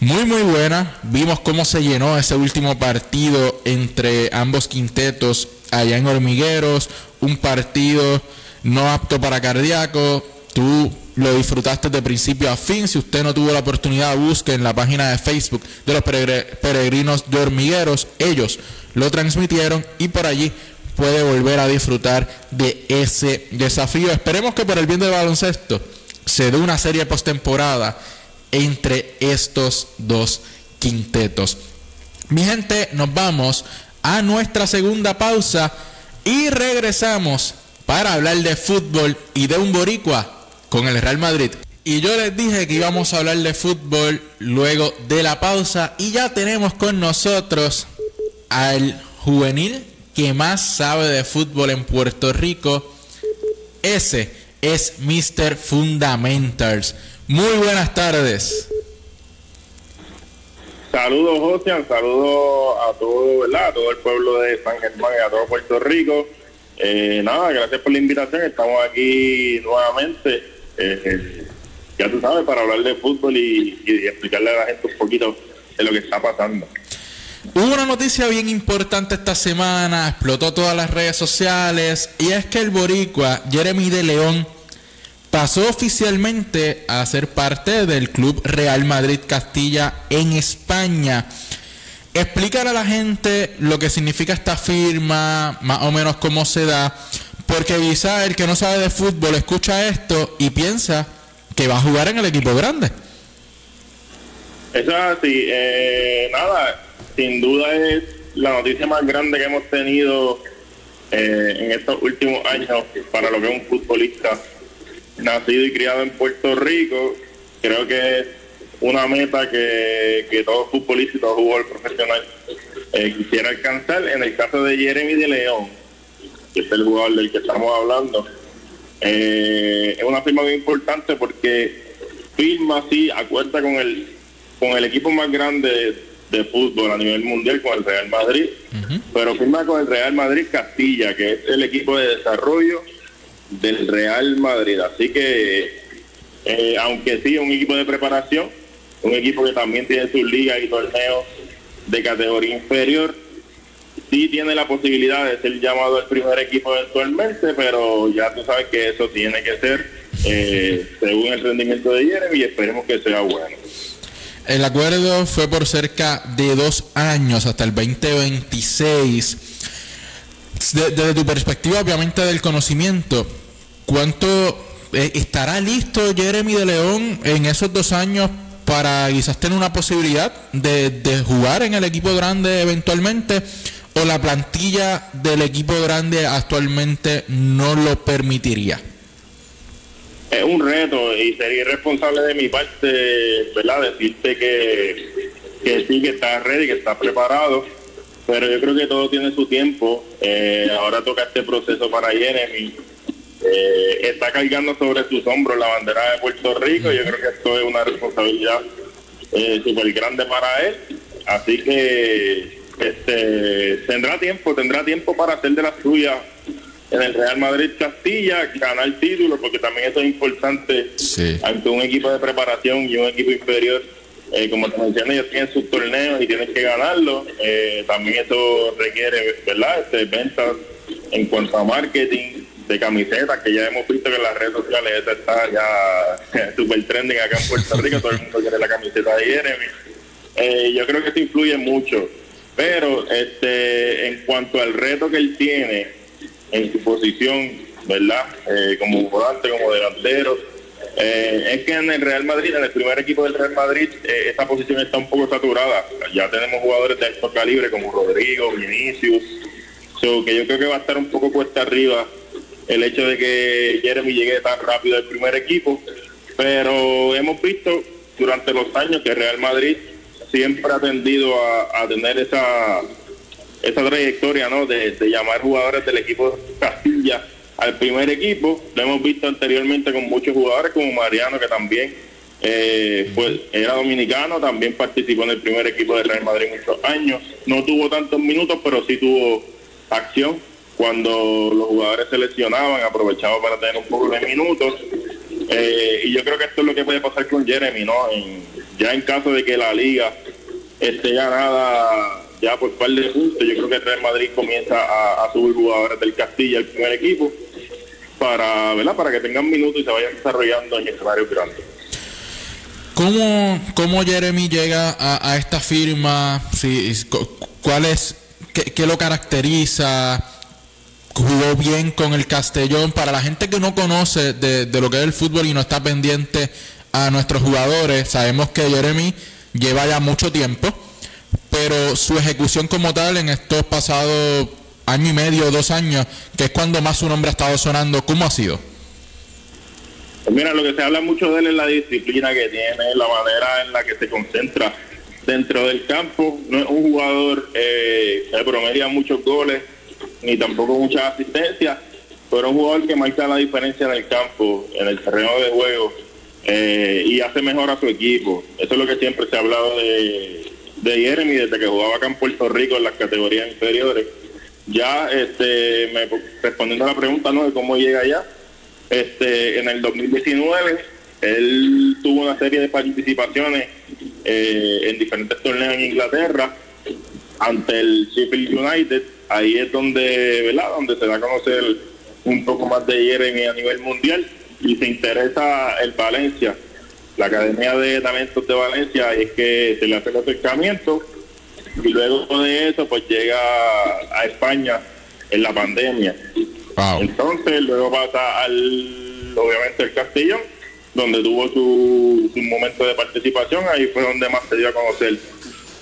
muy muy buena. Vimos cómo se llenó ese último partido entre ambos quintetos allá en Hormigueros, un partido no apto para cardíaco. Tú lo disfrutaste de principio a fin. Si usted no tuvo la oportunidad, busque en la página de Facebook de los peregrinos de hormigueros. Ellos lo transmitieron y por allí puede volver a disfrutar de ese desafío. Esperemos que por el bien del baloncesto se dé una serie postemporada entre estos dos quintetos. Mi gente, nos vamos a nuestra segunda pausa y regresamos para hablar de fútbol y de un boricua con el Real Madrid. Y yo les dije que íbamos a hablar de fútbol luego de la pausa y ya tenemos con nosotros al juvenil que más sabe de fútbol en Puerto Rico. Ese es Mr. Fundamentals. Muy buenas tardes. Saludos, José, saludos a todo, ¿verdad? a todo el pueblo de San Germán y a todo Puerto Rico. Eh, nada, gracias por la invitación. Estamos aquí nuevamente, eh, ya tú sabes, para hablar de fútbol y, explicarle a la gente un poquito de lo que está pasando. Hubo una noticia bien importante esta semana, explotó todas las redes sociales, y es que el boricua Jeremy de León pasó oficialmente a ser parte del Club Real Madrid Castilla en España. Explícale a la gente lo que significa esta firma, más o menos cómo se da, porque quizá el que no sabe de fútbol escucha esto y piensa que va a jugar en el equipo grande. Eso es así. Eh, nada, sin duda es la noticia más grande que hemos tenido eh, en estos últimos años para lo que es un futbolista nacido y criado en Puerto Rico. Creo que es una meta que, que todo futbolista y todo jugador profesional eh, quisiera alcanzar. En el caso de Jeremy de León, que es el jugador del que estamos hablando, eh, es una firma muy importante porque firma así, acuerda con el, con el equipo más grande de, fútbol a nivel mundial, con el Real Madrid, pero firma con el Real Madrid Castilla, que es el equipo de desarrollo del Real Madrid. Así que, eh, aunque sí, un equipo de preparación, un equipo que también tiene sus ligas y torneos de categoría inferior. Sí tiene la posibilidad de ser llamado el primer equipo eventualmente, pero ya tú sabes que eso tiene que ser eh, según el rendimiento de Jeremy y esperemos que sea bueno. El acuerdo fue por cerca de dos años hasta el 2026. Desde tu perspectiva, obviamente, del conocimiento, ¿cuánto eh, estará listo Jeremy de León en esos dos años para quizás tener una posibilidad de, jugar en el equipo grande eventualmente o la plantilla del equipo grande actualmente no lo permitiría? Es un reto y sería irresponsable de mi parte, ¿verdad? Decirte que, que sí, que está ready, que está preparado, pero yo creo que todo tiene su tiempo. Eh, ahora toca este proceso para Jeremy eh, está cargando sobre sus hombros la bandera de Puerto Rico. Yo creo que esto es una responsabilidad eh, súper grande para él. Así que este, tendrá tiempo, tendrá tiempo para hacer de la suya en el Real Madrid Castilla, ganar título, porque también eso es importante ante un equipo de preparación y un equipo inferior. Eh, como te mencioné, ellos tienen sus torneos y tienen que ganarlo. Eh, también eso requiere, ¿verdad? Este, ventas en cuanto a marketing de camisetas que ya hemos visto que en las redes sociales esta está ya *laughs* super trending acá en Puerto Rico, todo el mundo quiere la camiseta de Jeremy. Eh, yo creo que esto influye mucho, pero este en cuanto al reto que él tiene en su posición, ¿verdad? Eh, como volante, como delantero, eh, es que en el Real Madrid, en el primer equipo del Real Madrid, esta posición está un poco saturada. Ya tenemos jugadores de alto calibre como Rodrigo, Vinicius, que yo creo que va a estar un poco cuesta arriba el hecho de que Jeremy llegue tan rápido al primer equipo, pero hemos visto durante los años que Real Madrid siempre ha tendido a, tener esa esa trayectoria ¿no? De, llamar jugadores del equipo Castilla al primer equipo. Lo hemos visto anteriormente con muchos jugadores, como Mariano, que también eh, pues, era dominicano, también participó en el primer equipo de Real Madrid muchos años. No tuvo tantos minutos, pero sí tuvo acción cuando los jugadores se lesionaban, aprovechaba para tener un poco de minutos. Eh, y yo creo que esto es lo que puede pasar con Jeremy, ¿no? Ya en caso de que la liga esté ganada ya por par de puntos, yo creo que Real Madrid comienza a, subir jugadores del Castilla, el primer equipo, para, ¿verdad? para que tengan minutos y se vayan desarrollando en escenarios grandes. ¿Cómo, ¿Cómo Jeremy llega a, esta firma? ¿Cuál es, qué, lo caracteriza? ¿Jugó bien con el Castellón? Para la gente que no conoce de, de lo que es el fútbol y no está pendiente a nuestros jugadores, sabemos que Jeremy lleva ya mucho tiempo, pero su ejecución como tal en estos pasados año y medio, dos años, que es cuando más su nombre ha estado sonando, ¿cómo ha sido? Pues mira, lo que se habla mucho de él es la disciplina que tiene, la manera en la que se concentra dentro del campo. No es un jugador eh, que promedia muchos goles, ni tampoco muchas asistencias, pero un jugador que marca la diferencia en el campo, en el terreno de juego, eh, y hace mejor a su equipo. Eso es lo que siempre se ha hablado de, de Jeremy desde que jugaba acá en Puerto Rico en las categorías inferiores. Ya este, me, respondiendo a la pregunta ¿no? de cómo llega allá, este, en el 2019 él tuvo una serie de participaciones eh, en diferentes torneos en Inglaterra ante el Sheffield United. Ahí es donde, ¿verdad? donde se da a conocer un poco más de Jeremy a nivel mundial y se interesa el Valencia, la Academia de Talentos de Valencia, y es que se le hace el acercamiento y luego de eso pues llega a España en la pandemia entonces, luego pasa al, obviamente, el Castellón, donde tuvo su, momento de participación, ahí fue donde más se dio a conocer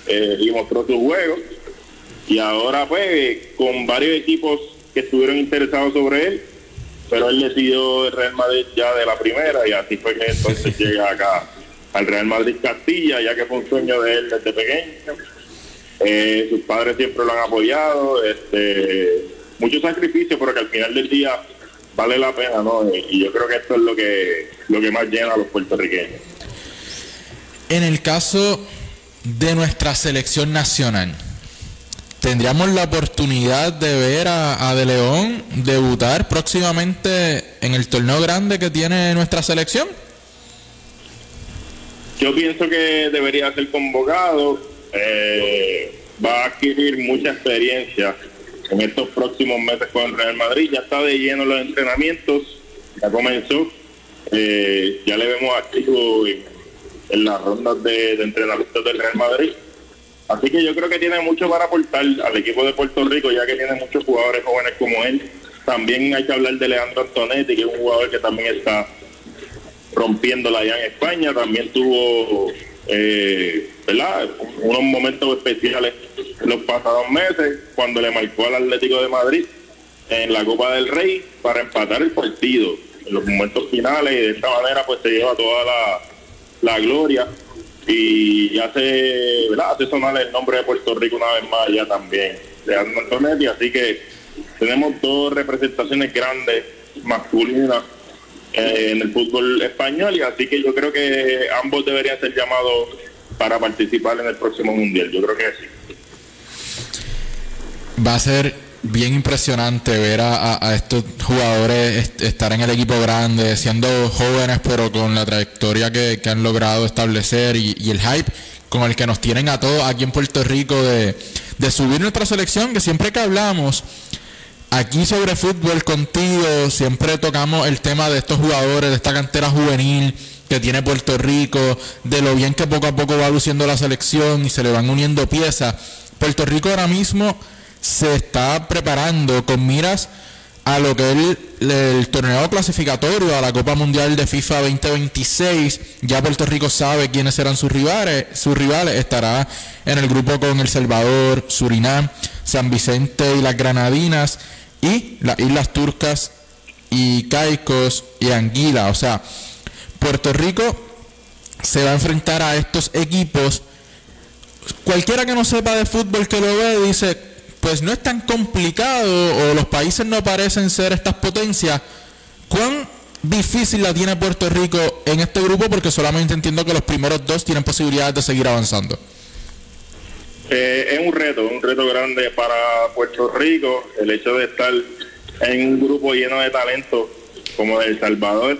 eh, y mostró su juego. Y ahora, pues, con varios equipos que estuvieron interesados sobre él, pero él decidió el Real Madrid ya de la primera y así fue que entonces llega acá al Real Madrid Castilla, ya que fue un sueño de él desde pequeño. Eh, sus padres siempre lo han apoyado, este mucho sacrificio, pero que al final del día vale la pena, ¿no? Y yo creo que esto es lo que, lo que más llena a los puertorriqueños. En el caso de nuestra selección nacional, ¿tendríamos la oportunidad de ver a, De León debutar próximamente en el torneo grande que tiene nuestra selección? Yo pienso que debería ser convocado, eh, va a adquirir mucha experiencia en estos próximos meses con el Real Madrid. Ya está de lleno los entrenamientos, ya comenzó. Eh, ya le vemos activo en, en las rondas de, de entrenamiento del Real Madrid. Así que yo creo que tiene mucho para aportar al equipo de Puerto Rico, ya que tiene muchos jugadores jóvenes como él. También hay que hablar de Leandro Antonetti, que es un jugador que también está rompiéndola allá en España. También tuvo eh, ¿verdad? unos momentos especiales los pasados meses cuando le marcó al Atlético de Madrid en la Copa del Rey para empatar el partido en los momentos finales y de esta manera pues se lleva toda la, la gloria y hace, ¿verdad? hace sonar el nombre de Puerto Rico una vez más ya también de Antonetti, así que tenemos dos representaciones grandes masculinas eh, en el fútbol español y así que yo creo que ambos deberían ser llamados para participar en el próximo mundial. Yo creo que sí. Va a ser bien impresionante ver a, estos jugadores estar en el equipo grande, siendo jóvenes, pero con la trayectoria que, han logrado establecer y, y, el hype con el que nos tienen a todos aquí en Puerto Rico de, de subir nuestra selección, que siempre que hablamos Aquí sobre fútbol contigo siempre tocamos el tema de estos jugadores, de esta cantera juvenil que tiene Puerto Rico, de lo bien que poco a poco va luciendo la selección y se le van uniendo piezas. Puerto Rico ahora mismo se está preparando con miras a lo que es el, torneo clasificatorio a la Copa Mundial de FIFA 2026. Ya Puerto Rico sabe quiénes serán sus rivales. Sus rivales estará en el grupo con El Salvador, Surinam, San Vicente y las Granadinas y las Islas Turcas y Caicos y Anguila. O sea, Puerto Rico se va a enfrentar a estos equipos. Cualquiera que no sepa de fútbol que lo ve dice, pues no es tan complicado o los países no parecen ser estas potencias. ¿Cuán difícil la tiene Puerto Rico en este grupo? Porque solamente entiendo que los primeros dos tienen posibilidades de seguir avanzando. Eh, es un reto, un reto grande para Puerto Rico, el hecho de estar en un grupo lleno de talento como El Salvador.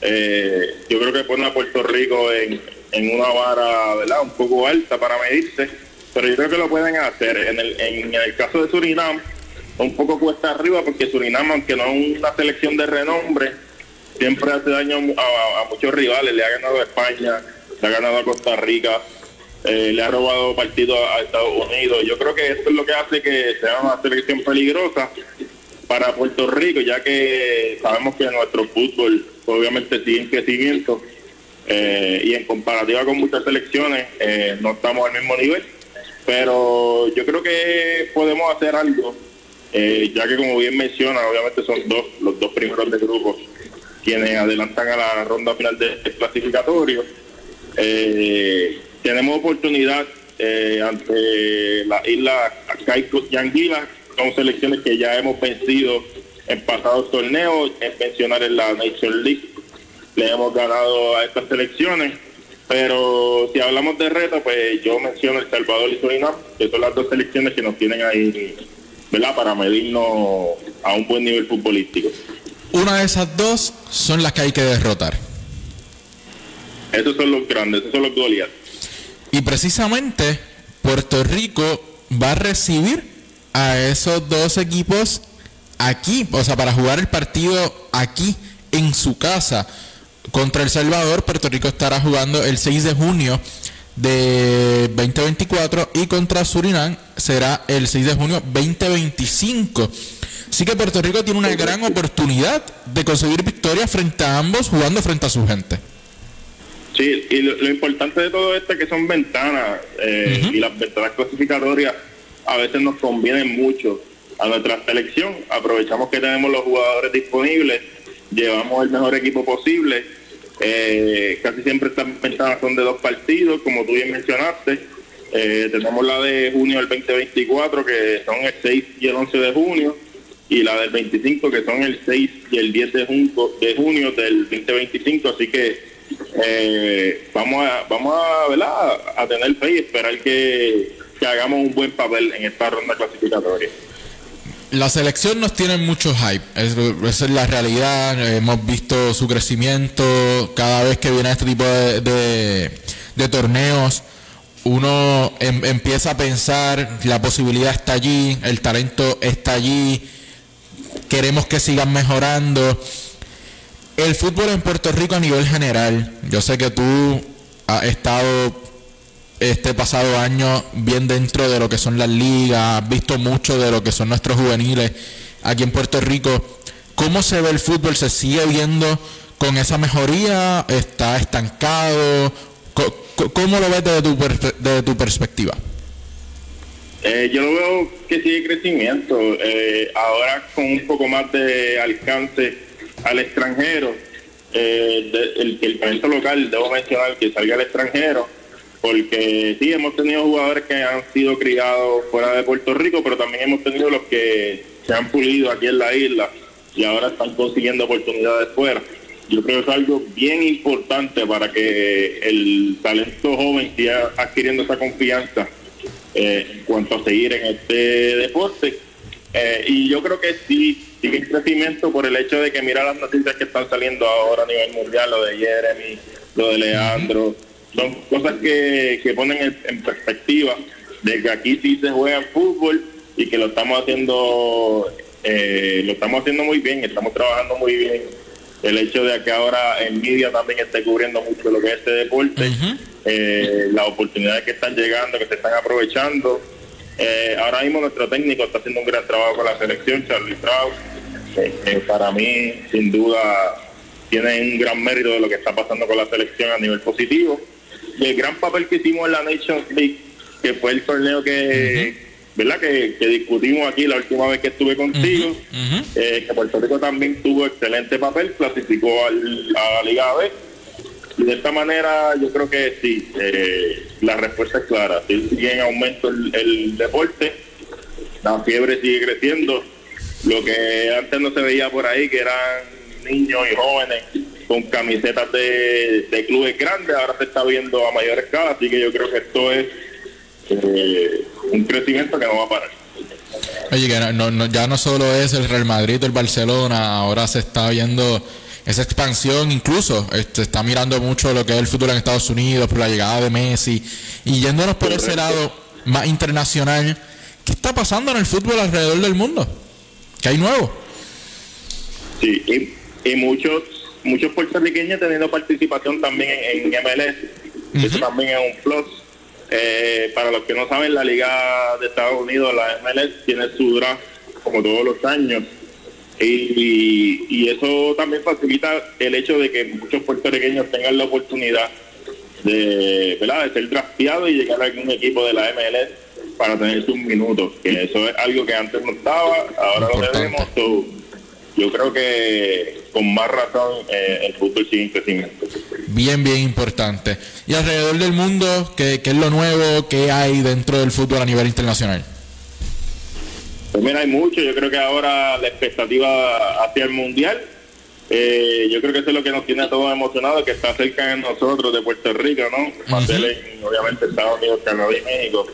Eh, yo creo que pone a Puerto Rico en, en una vara, ¿verdad? Un poco alta para medirse, pero yo creo que lo pueden hacer. En el, en el caso de Surinam, un poco cuesta arriba porque Surinam, aunque no es una selección de renombre, siempre hace daño a, muchos rivales. Le ha ganado a España, le ha ganado a Costa Rica, eh, le ha robado partidos a Estados Unidos. Yo creo que esto es lo que hace que sea una selección peligrosa para Puerto Rico, ya que sabemos que nuestro fútbol obviamente sigue en crecimiento eh, y en comparativa con muchas selecciones eh, no estamos al mismo nivel. Pero yo creo que podemos hacer algo, ya que como bien menciona, obviamente son dos los dos primeros de grupo quienes adelantan a la ronda final del clasificatorio. Eh, tenemos oportunidad eh, ante la isla Caico y Anguila, son selecciones que ya hemos vencido en pasados torneos, en mencionar en la Nation League, le hemos ganado a estas selecciones, pero si hablamos de reto, pues yo menciono El Salvador y Surinam, que son las dos selecciones que nos tienen ahí, ¿verdad?, para medirnos a un buen nivel futbolístico. Una de esas dos son las que hay que derrotar. Esos son los grandes, esos son los Goliath. Y precisamente Puerto Rico va a recibir a esos dos equipos aquí, o sea, para jugar el partido aquí en su casa contra El Salvador. Puerto Rico estará jugando el 6 de junio de 2024 y contra Surinam será el 6 de junio 2025. Así que Puerto Rico tiene una gran oportunidad de conseguir victoria frente a ambos jugando frente a su gente. Sí, y lo, importante de todo esto es que son ventanas eh, y las ventanas clasificatorias a veces nos convienen mucho a nuestra selección. Aprovechamos que tenemos los jugadores disponibles, llevamos el mejor equipo posible. Eh, casi siempre estas ventanas son de dos partidos, como tú bien mencionaste. Eh, tenemos la de junio del 2024, que son el 6 y el 11 de junio y la del 25 que son el 6 y el 10 de junio, de junio del 2025 así que eh, vamos a vamos a, a tener fe y esperar que, hagamos un buen papel en esta ronda clasificatoria la selección nos tiene mucho hype, esa es la realidad, hemos visto su crecimiento cada vez que viene este tipo de, torneos, uno em, empieza a pensar, la posibilidad está allí, el talento está allí, queremos que sigan mejorando. El fútbol en Puerto Rico a nivel general, yo sé que tú has estado este pasado año bien dentro de lo que son las ligas, visto mucho de lo que son nuestros juveniles aquí en Puerto Rico. ¿Cómo se ve el fútbol? ¿Se sigue viendo con esa mejoría? ¿Está estancado? ¿Cómo lo ves desde tu, desde tu perspectiva? Eh, yo lo veo que sigue crecimiento, eh, ahora con un poco más de alcance al extranjero, eh, el, el talento local, debo mencionar que salga al extranjero, porque sí, hemos tenido jugadores que han sido criados fuera de Puerto Rico, pero también hemos tenido los que se han pulido aquí en la isla y ahora están consiguiendo oportunidades fuera. Yo creo que es algo bien importante para que el talento joven siga adquiriendo esa confianza eh, en cuanto a seguir en este deporte. Eh, y yo creo que sí, sigue en crecimiento por el hecho de que mira las noticias que están saliendo ahora a nivel mundial, lo de Jeremy, lo de Leandro, son cosas que, que ponen en, perspectiva de que aquí sí se juega fútbol y que lo estamos haciendo eh, lo estamos haciendo muy bien, estamos trabajando muy bien. El hecho de que ahora en media también esté cubriendo mucho lo que es este deporte eh, las oportunidades que están llegando, que se están aprovechando. Eh, ahora mismo nuestro técnico está haciendo un gran trabajo con la selección, Charlie Strauss. Eh, para mí, sin duda, tiene un gran mérito de lo que está pasando con la selección a nivel positivo. El gran papel que hicimos en la Nations League, que fue el torneo que, ¿verdad? Que, discutimos aquí la última vez que estuve contigo, que Puerto Rico también tuvo excelente papel, clasificó al, a la Liga B y de esta manera yo creo que sí, eh, la respuesta es clara. Sigue en aumento el, deporte, la fiebre sigue creciendo. Lo que antes no se veía por ahí, que eran niños y jóvenes con camisetas de, clubes grandes, ahora se está viendo a mayor escala. Así que yo creo que esto es eh, un crecimiento que no va a parar. Oye, que no, ya no solo es el Real Madrid o el Barcelona, ahora se está viendo esa expansión incluso este, está mirando mucho lo que es el fútbol en Estados Unidos por la llegada de Messi y yéndonos por ese lado más internacional ¿qué está pasando en el fútbol alrededor del mundo? ¿qué hay nuevo? Sí, y, muchos muchos puertorriqueños teniendo participación también en, MLS eso también es un plus eh, para los que no saben la liga de Estados Unidos la MLS tiene su draft como todos los años y, eso también facilita el hecho de que muchos puertorriqueños tengan la oportunidad de, ¿verdad? de ser drafteados y llegar a algún equipo de la MLS para tener sus minutos, que eso es algo que antes no estaba, ahora lo tenemos. Yo creo que con más razón eh, el fútbol sigue en crecimiento. Bien, bien importante. Y alrededor del mundo, ¿qué, ¿qué es lo nuevo? ¿Qué hay dentro del fútbol a nivel internacional? Pues mira, hay mucho. Yo creo que ahora la expectativa hacia el Mundial, eh, yo creo que eso es lo que nos tiene a todos emocionados, que está cerca de nosotros, de Puerto Rico, ¿no? Más obviamente, Estados Unidos, Canadá y México.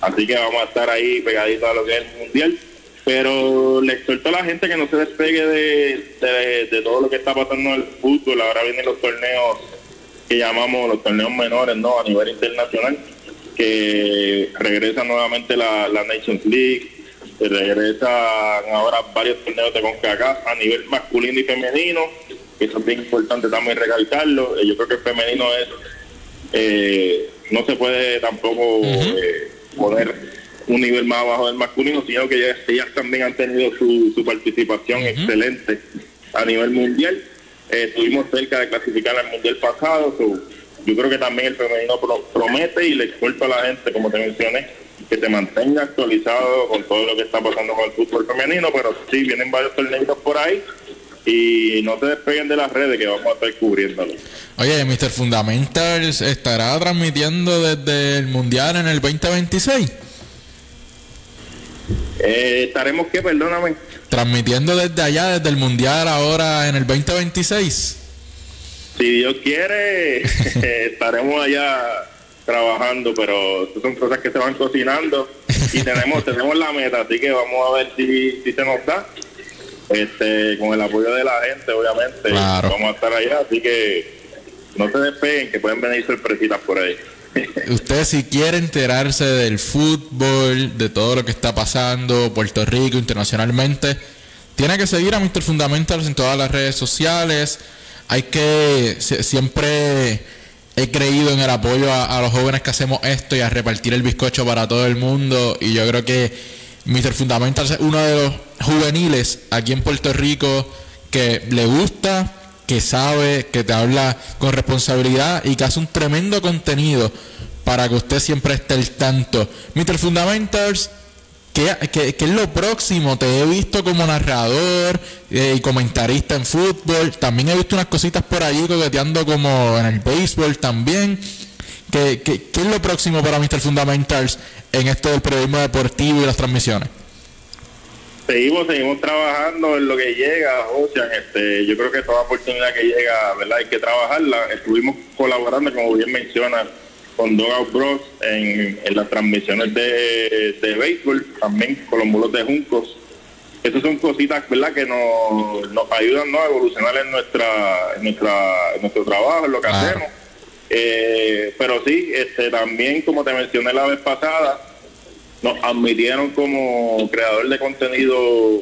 Así que vamos a estar ahí pegaditos a lo que es el Mundial. Pero le exhorto a la gente que no se despegue de, de todo lo que está pasando en el fútbol. Ahora vienen los torneos que llamamos los torneos menores, ¿no? A nivel internacional, que regresa nuevamente la, la Nations League se regresan ahora varios torneos de CONCACAF a nivel masculino y femenino, que eso es bien importante también recalcarlo. Eh, yo creo que el femenino es, eh, no se puede tampoco eh, poner un nivel más abajo del masculino, sino que ellas, también han tenido su, participación excelente a nivel mundial. estuvimos cerca de clasificar al mundial pasado, yo creo que también el femenino promete y le exhorto a la gente, como te mencioné, que se mantenga actualizado con todo lo que está pasando con el fútbol femenino, pero sí, vienen varios torneos por ahí y no se despeguen de las redes que vamos a estar cubriéndolo. Oye, Mr. Fundamentals estará transmitiendo desde el Mundial en el 2026. Eh, estaremos que, perdóname. Transmitiendo desde allá, desde el Mundial ahora en el 2026. Si Dios quiere, *laughs* estaremos allá trabajando, pero son cosas que se van cocinando y tenemos tenemos la meta, así que vamos a ver si, si se nos da. Este, con el apoyo de la gente, obviamente, vamos a estar allá, así que no se despeguen, que pueden venir sorpresitas por ahí. Usted si quiere enterarse del fútbol, de todo lo que está pasando, Puerto Rico, internacionalmente, tiene que seguir a Mr. Fundamentals en todas las redes sociales. Hay que siempre he creído en el apoyo a, los jóvenes que hacemos esto y a repartir el bizcocho para todo el mundo. Y yo creo que Mr. Fundamental es uno de los juveniles aquí en Puerto Rico que le gusta, que sabe, que te habla con responsabilidad y que hace un tremendo contenido para que usted siempre esté al tanto. Mr. Fundamentals ¿Qué, es lo próximo? Te he visto como narrador eh, y comentarista en fútbol. También he visto unas cositas por allí coqueteando como en el béisbol también. ¿Qué, qué, es lo próximo para Mr. Fundamentals en esto del periodismo deportivo y las transmisiones? Seguimos, seguimos trabajando en lo que llega, Ocean. Este, yo creo que toda oportunidad que llega, ¿verdad? Hay que trabajarla. Estuvimos colaborando, como bien mencionas, con Dogout Bros en, las transmisiones de, de, béisbol, también con los mulos de Juncos. Estas son cositas ¿verdad? que nos, nos ayudan ¿no? a evolucionar en nuestra, en nuestra nuestro trabajo, en lo que hacemos. Eh, pero sí, este, también, como te mencioné la vez pasada, nos admitieron como creador de contenido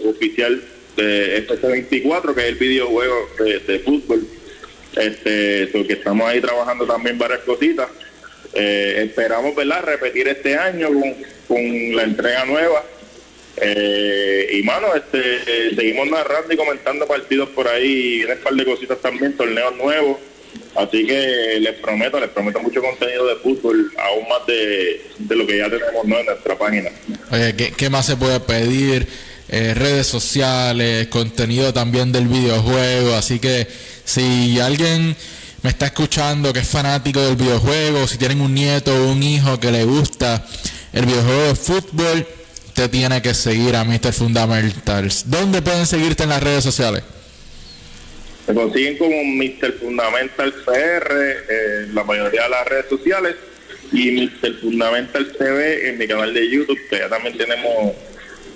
oficial de FC24, que es el videojuego de, fútbol. Este, que estamos ahí trabajando también varias cositas. Eh, esperamos ¿verdad? repetir este año con, la entrega nueva. Eh, y mano, este, seguimos narrando y comentando partidos por ahí, un par de cositas también, torneos nuevos. Así que les prometo, les prometo mucho contenido de fútbol, aún más de, lo que ya tenemos en nuestra página. Oye, ¿qué, más se puede pedir? Eh, redes sociales, contenido también del videojuego. Así que si alguien me está escuchando que es fanático del videojuego, si tienen un nieto o un hijo que le gusta el videojuego de fútbol, te tiene que seguir a Mr. Fundamentals. ¿Dónde pueden seguirte en las redes sociales? Se consiguen como Mr. Fundamentals PR en la mayoría de las redes sociales y Mr. Fundamentals TV en mi canal de YouTube, que ya también tenemos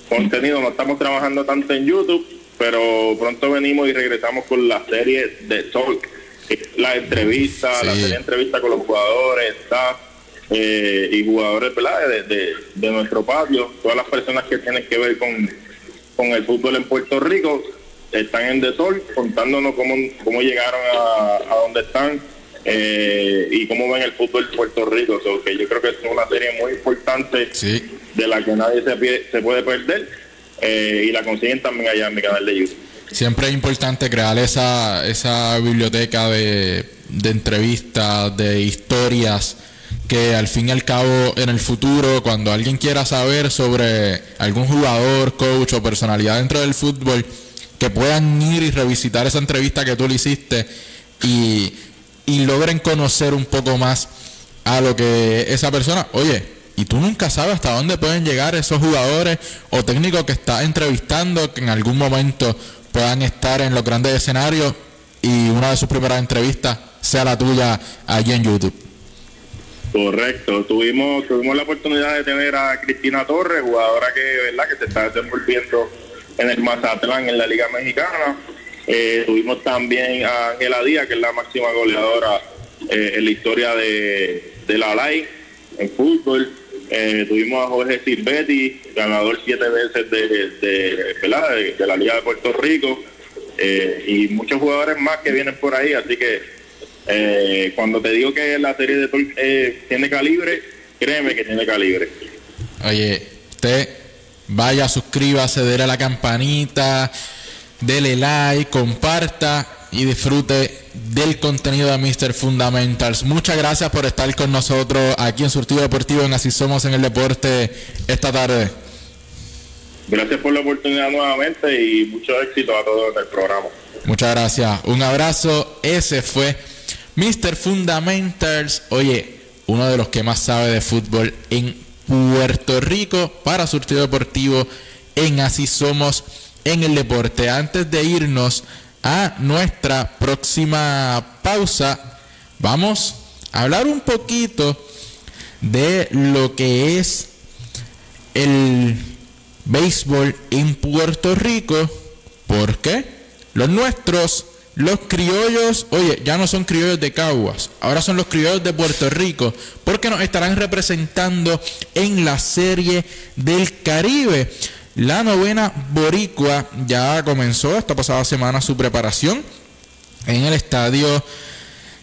contenido, no estamos trabajando tanto en YouTube, pero pronto venimos y regresamos con la serie de Talk, la entrevista, la serie de entrevista con los jugadores, staff eh, y jugadores De, de, nuestro patio, todas las personas que tienen que ver con, con el fútbol en Puerto Rico están en The Talk contándonos cómo, cómo llegaron a, a donde están eh, y cómo ven el fútbol en Puerto Rico. que yo creo que es una serie muy importante de la que nadie se, se puede perder eh, y la consiguen también allá en mi canal de YouTube. Siempre es importante crear esa, esa biblioteca de, de entrevistas, de historias que al fin y al cabo en el futuro, cuando alguien quiera saber sobre algún jugador, coach o personalidad dentro del fútbol, que puedan ir y revisitar esa entrevista que tú le hiciste y y logren conocer un poco más a lo que esa persona, oye, y tú nunca sabes hasta dónde pueden llegar esos jugadores o técnicos que estás entrevistando que en algún momento puedan estar en los grandes escenarios y una de sus primeras entrevistas sea la tuya allí en YouTube. Correcto, tuvimos tuvimos la oportunidad de tener a Cristina Torres, jugadora que verdad que se está desenvolviendo en el Mazatlán en la Liga Mexicana eh, tuvimos también a Ángela Díaz, que es la máxima goleadora eh, en la historia de, la LAI en fútbol. Eh, tuvimos a Jorge Silvetti, ganador siete veces de, de, de la Liga de Puerto Rico. y muchos jugadores más que vienen por ahí. Así que cuando te digo que la serie de tiene calibre, créeme que tiene calibre. Oye, usted vaya, suscríbase, déle a la campanita dele like, comparta y disfrute del contenido de Mr. Fundamentals. Muchas gracias por estar con nosotros aquí en Surtido Deportivo en Así Somos en el Deporte esta tarde. Gracias por la oportunidad nuevamente y mucho éxito a todos en el programa. Muchas gracias. Un abrazo. Ese fue Mr. Fundamentals. Oye, uno de los que más sabe de fútbol en Puerto Rico para Surtido Deportivo en Así Somos en el deporte. Antes de irnos a nuestra próxima pausa, vamos a hablar un poquito de lo que es el béisbol en Puerto Rico, porque los nuestros, los criollos, oye, ya no son criollos de Caguas, ahora son los criollos de Puerto Rico, porque nos estarán representando en la serie del Caribe. La novena boricua ya comenzó esta pasada semana su preparación en el estadio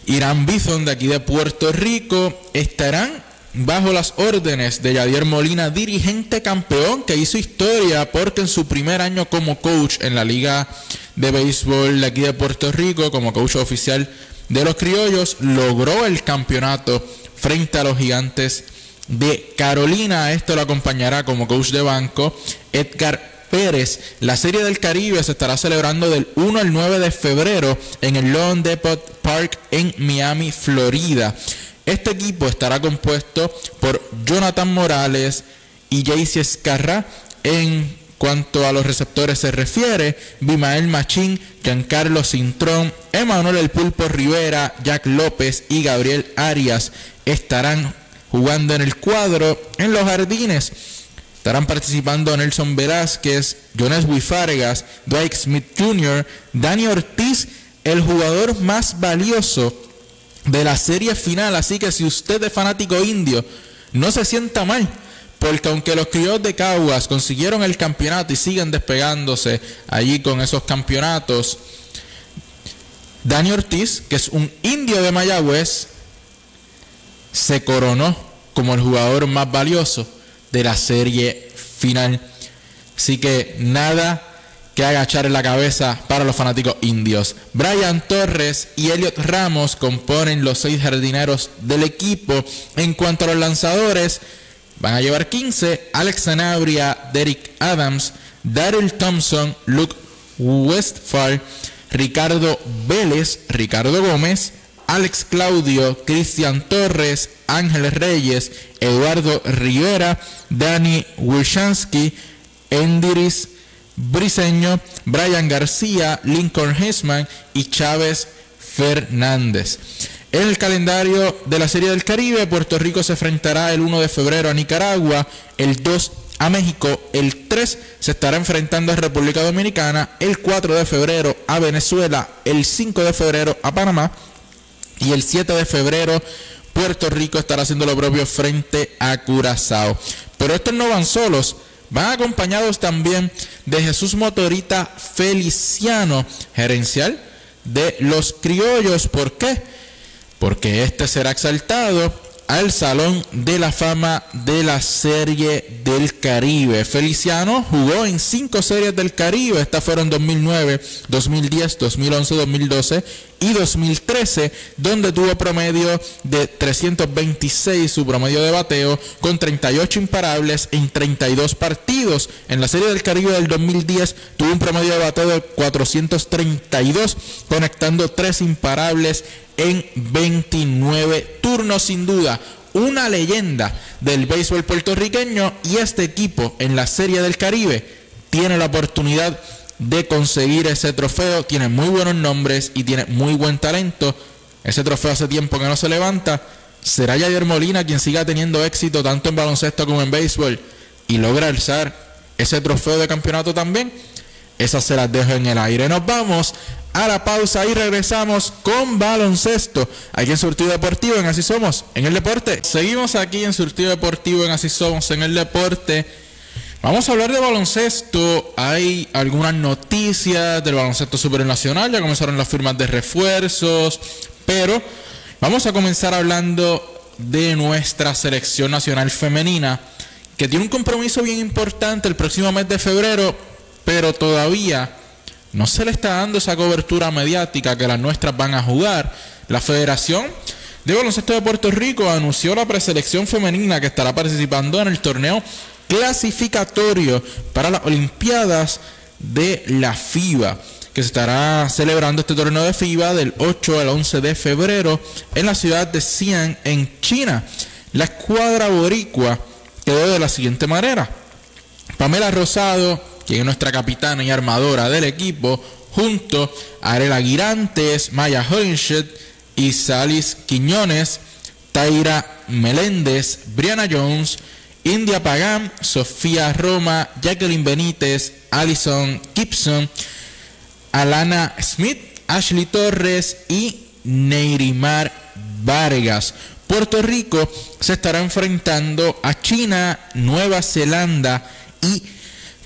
Irán Bison de aquí de Puerto Rico. Estarán bajo las órdenes de Yadier Molina, dirigente campeón que hizo historia porque en su primer año como coach en la Liga de Béisbol de aquí de Puerto Rico, como coach oficial de los criollos, logró el campeonato frente a los gigantes de Carolina. Esto lo acompañará como coach de banco Edgar Pérez. La Serie del Caribe se estará celebrando del 1 al 9 de febrero en el Lone Depot Park en Miami, Florida. Este equipo estará compuesto por Jonathan Morales y Jaycee Escarra. En cuanto a los receptores se refiere, Bimael Machín, Giancarlo Cintrón, Emanuel El Pulpo Rivera, Jack López y Gabriel Arias estarán jugando en el cuadro. En los jardines estarán participando Nelson Velázquez, Jonas Wifargas, Dwight Smith Jr., Dani Ortiz, el jugador más valioso de la serie final. Así que si usted es fanático indio, no se sienta mal. Porque aunque los criollos de Caguas consiguieron el campeonato y siguen despegándose allí con esos campeonatos, Dani Ortiz, que es un indio de Mayagüez, se coronó como el jugador más valioso de la serie final. Así que nada que agachar en la cabeza para los fanáticos indios. Brian Torres y Elliot Ramos componen los seis jardineros del equipo. En cuanto a los lanzadores, van a llevar 15. Alex Sanabria, Derek Adams, Daryl Thompson, Luke Westphal, Ricardo Vélez, Ricardo Gómez, Alex Claudio, Cristian Torres, Ángel Reyes, Eduardo Rivera, Dani Wishansky, Endiris Briseño, Brian García, Lincoln Hesman y Chávez Fernández. En el calendario de la Serie del Caribe, Puerto Rico se enfrentará el 1 de febrero a Nicaragua, el 2 a México, el 3 se estará enfrentando a República Dominicana, el 4 de febrero a Venezuela, el 5 de febrero a Panamá y el 7 de febrero Puerto Rico estará haciendo lo propio frente a Curazao. Pero estos no van solos, van acompañados también de Jesús Motorita Feliciano, gerencial de los criollos. ¿Por qué? Porque este será exaltado al Salón de la Fama de la Serie del Caribe. Feliciano jugó en cinco series del Caribe. Estas fueron 2009, 2010, 2011, 2012 y 2013, donde tuvo promedio de 326, su promedio de bateo, con 38 imparables en 32 partidos. En la Serie del Caribe del 2010 tuvo un promedio de bateo de 432, conectando 3 imparables en 29 turnos sin duda. Una leyenda del béisbol puertorriqueño y este equipo en la Serie del Caribe tiene la oportunidad de conseguir ese trofeo. Tiene muy buenos nombres y tiene muy buen talento. Ese trofeo hace tiempo que no se levanta. Será Javier Molina quien siga teniendo éxito tanto en baloncesto como en béisbol y logra alzar ese trofeo de campeonato también. Esas se las dejo en el aire. Nos vamos a la pausa y regresamos con baloncesto aquí en Surtido Deportivo en Así Somos, en el deporte. Seguimos aquí en Surtido Deportivo en Así Somos, en el deporte. Vamos a hablar de baloncesto. Hay algunas noticias del baloncesto supernacional. Ya comenzaron las firmas de refuerzos. Pero vamos a comenzar hablando de nuestra selección nacional femenina. Que tiene un compromiso bien importante el próximo mes de febrero. Pero todavía no se le está dando esa cobertura mediática que las nuestras van a jugar. La Federación de Baloncesto de Puerto Rico anunció la preselección femenina que estará participando en el torneo clasificatorio para las Olimpiadas de la FIBA, que se estará celebrando este torneo de FIBA del 8 al 11 de febrero en la ciudad de Xi'an, en China. La escuadra boricua quedó de la siguiente manera. Pamela Rosado, quien es nuestra capitana y armadora del equipo, junto a Arela Girantes, Maya Hoinstedt y Salis Quiñones, Taira Meléndez, Brianna Jones, India Pagán, Sofía Roma, Jacqueline Benítez, Alison Gibson, Alana Smith, Ashley Torres y Neirimar Vargas. Puerto Rico se estará enfrentando a China, Nueva Zelanda y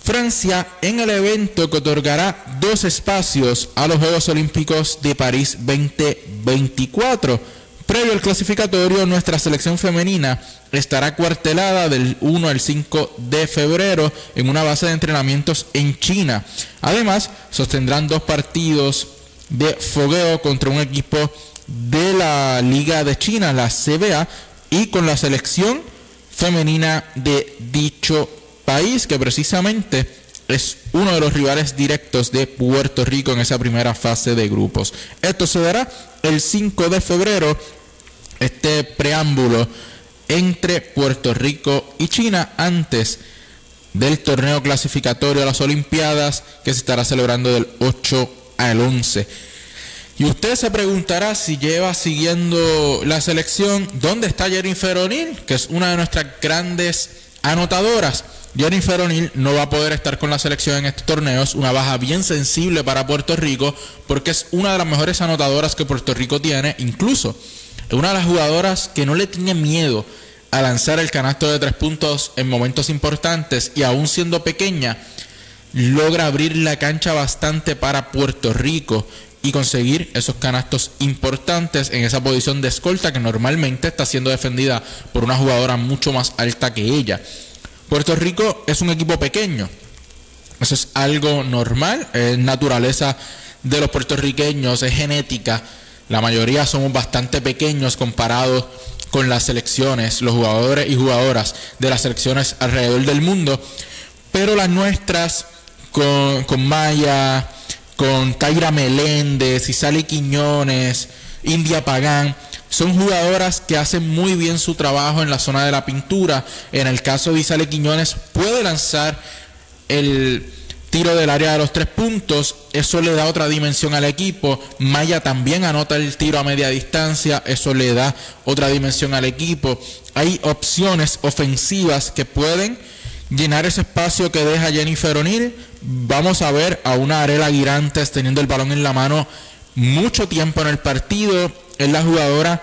Francia en el evento que otorgará dos espacios a los Juegos Olímpicos de París 2024. Previo al clasificatorio, nuestra selección femenina estará cuartelada del 1 al 5 de febrero en una base de entrenamientos en China. Además, sostendrán dos partidos de fogueo contra un equipo de la Liga de China, la CBA, y con la selección femenina de dicho país que precisamente es uno de los rivales directos de Puerto Rico en esa primera fase de grupos. Esto se dará el 5 de febrero, este preámbulo entre Puerto Rico y China antes del torneo clasificatorio a las Olimpiadas que se estará celebrando del 8 al 11. Y usted se preguntará si lleva siguiendo la selección, ¿dónde está Jennifer O'Neill? Que es una de nuestras grandes anotadoras. Jennifer O'Neill no va a poder estar con la selección en estos torneos, una baja bien sensible para Puerto Rico, porque es una de las mejores anotadoras que Puerto Rico tiene, incluso es una de las jugadoras que no le tiene miedo a lanzar el canasto de tres puntos en momentos importantes y aún siendo pequeña, logra abrir la cancha bastante para Puerto Rico y conseguir esos canastos importantes en esa posición de escolta que normalmente está siendo defendida por una jugadora mucho más alta que ella. Puerto Rico es un equipo pequeño. Eso es algo normal, es naturaleza de los puertorriqueños, es genética. La mayoría somos bastante pequeños comparados con las selecciones, los jugadores y jugadoras de las selecciones alrededor del mundo. Pero las nuestras, con, con Maya, con Taira Meléndez, Isali Quiñones, India Pagán, son jugadoras que hacen muy bien su trabajo en la zona de la pintura. En el caso de Isale Quiñones, puede lanzar el tiro del área de los tres puntos, eso le da otra dimensión al equipo. Maya también anota el tiro a media distancia, eso le da otra dimensión al equipo. Hay opciones ofensivas que pueden llenar ese espacio que deja Jennifer O'Neill. Vamos a ver a una Arela Girantes teniendo el balón en la mano mucho tiempo en el partido. Es la jugadora,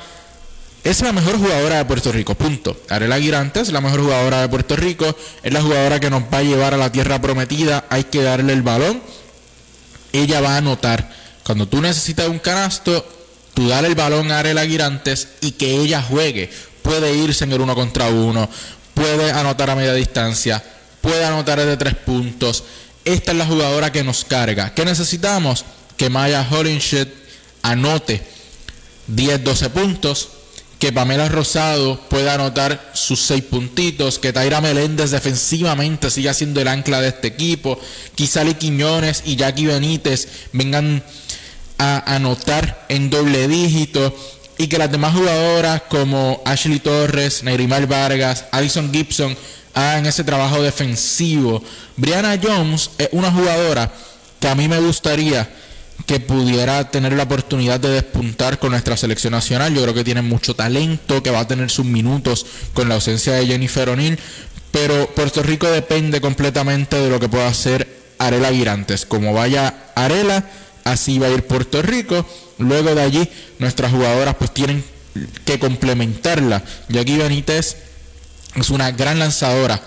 es la mejor jugadora de Puerto Rico, punto. Arela Girantes es la mejor jugadora de Puerto Rico, es la jugadora que nos va a llevar a la tierra prometida. Hay que darle el balón. Ella va a anotar. Cuando tú necesitas un canasto, tú dale el balón a Arela Girantes y que ella juegue. Puede irse en el uno contra uno, puede anotar a media distancia, puede anotar de tres puntos. Esta es la jugadora que nos carga. ¿Qué necesitamos? Que Maya Hollinshed anote 10, 12 puntos. Que Pamela Rosado pueda anotar sus 6 puntitos. Que Taira Meléndez defensivamente siga siendo el ancla de este equipo. Quizá Quiñones y Jackie Benítez vengan a anotar en doble dígito y que las demás jugadoras como Ashley Torres, Neyrimar Vargas, Addison Gibson hagan ese trabajo defensivo. Brianna Jones es una jugadora que a mí me gustaría que pudiera tener la oportunidad de despuntar con nuestra selección nacional. Yo creo que tiene mucho talento, que va a tener sus minutos con la ausencia de Jennifer O'Neill, pero Puerto Rico depende completamente de lo que pueda hacer Arela Girantes. Como vaya Arela, así va a ir Puerto Rico. Luego de allí, nuestras jugadoras pues tienen que complementarla. Jackie Benítez es una gran lanzadora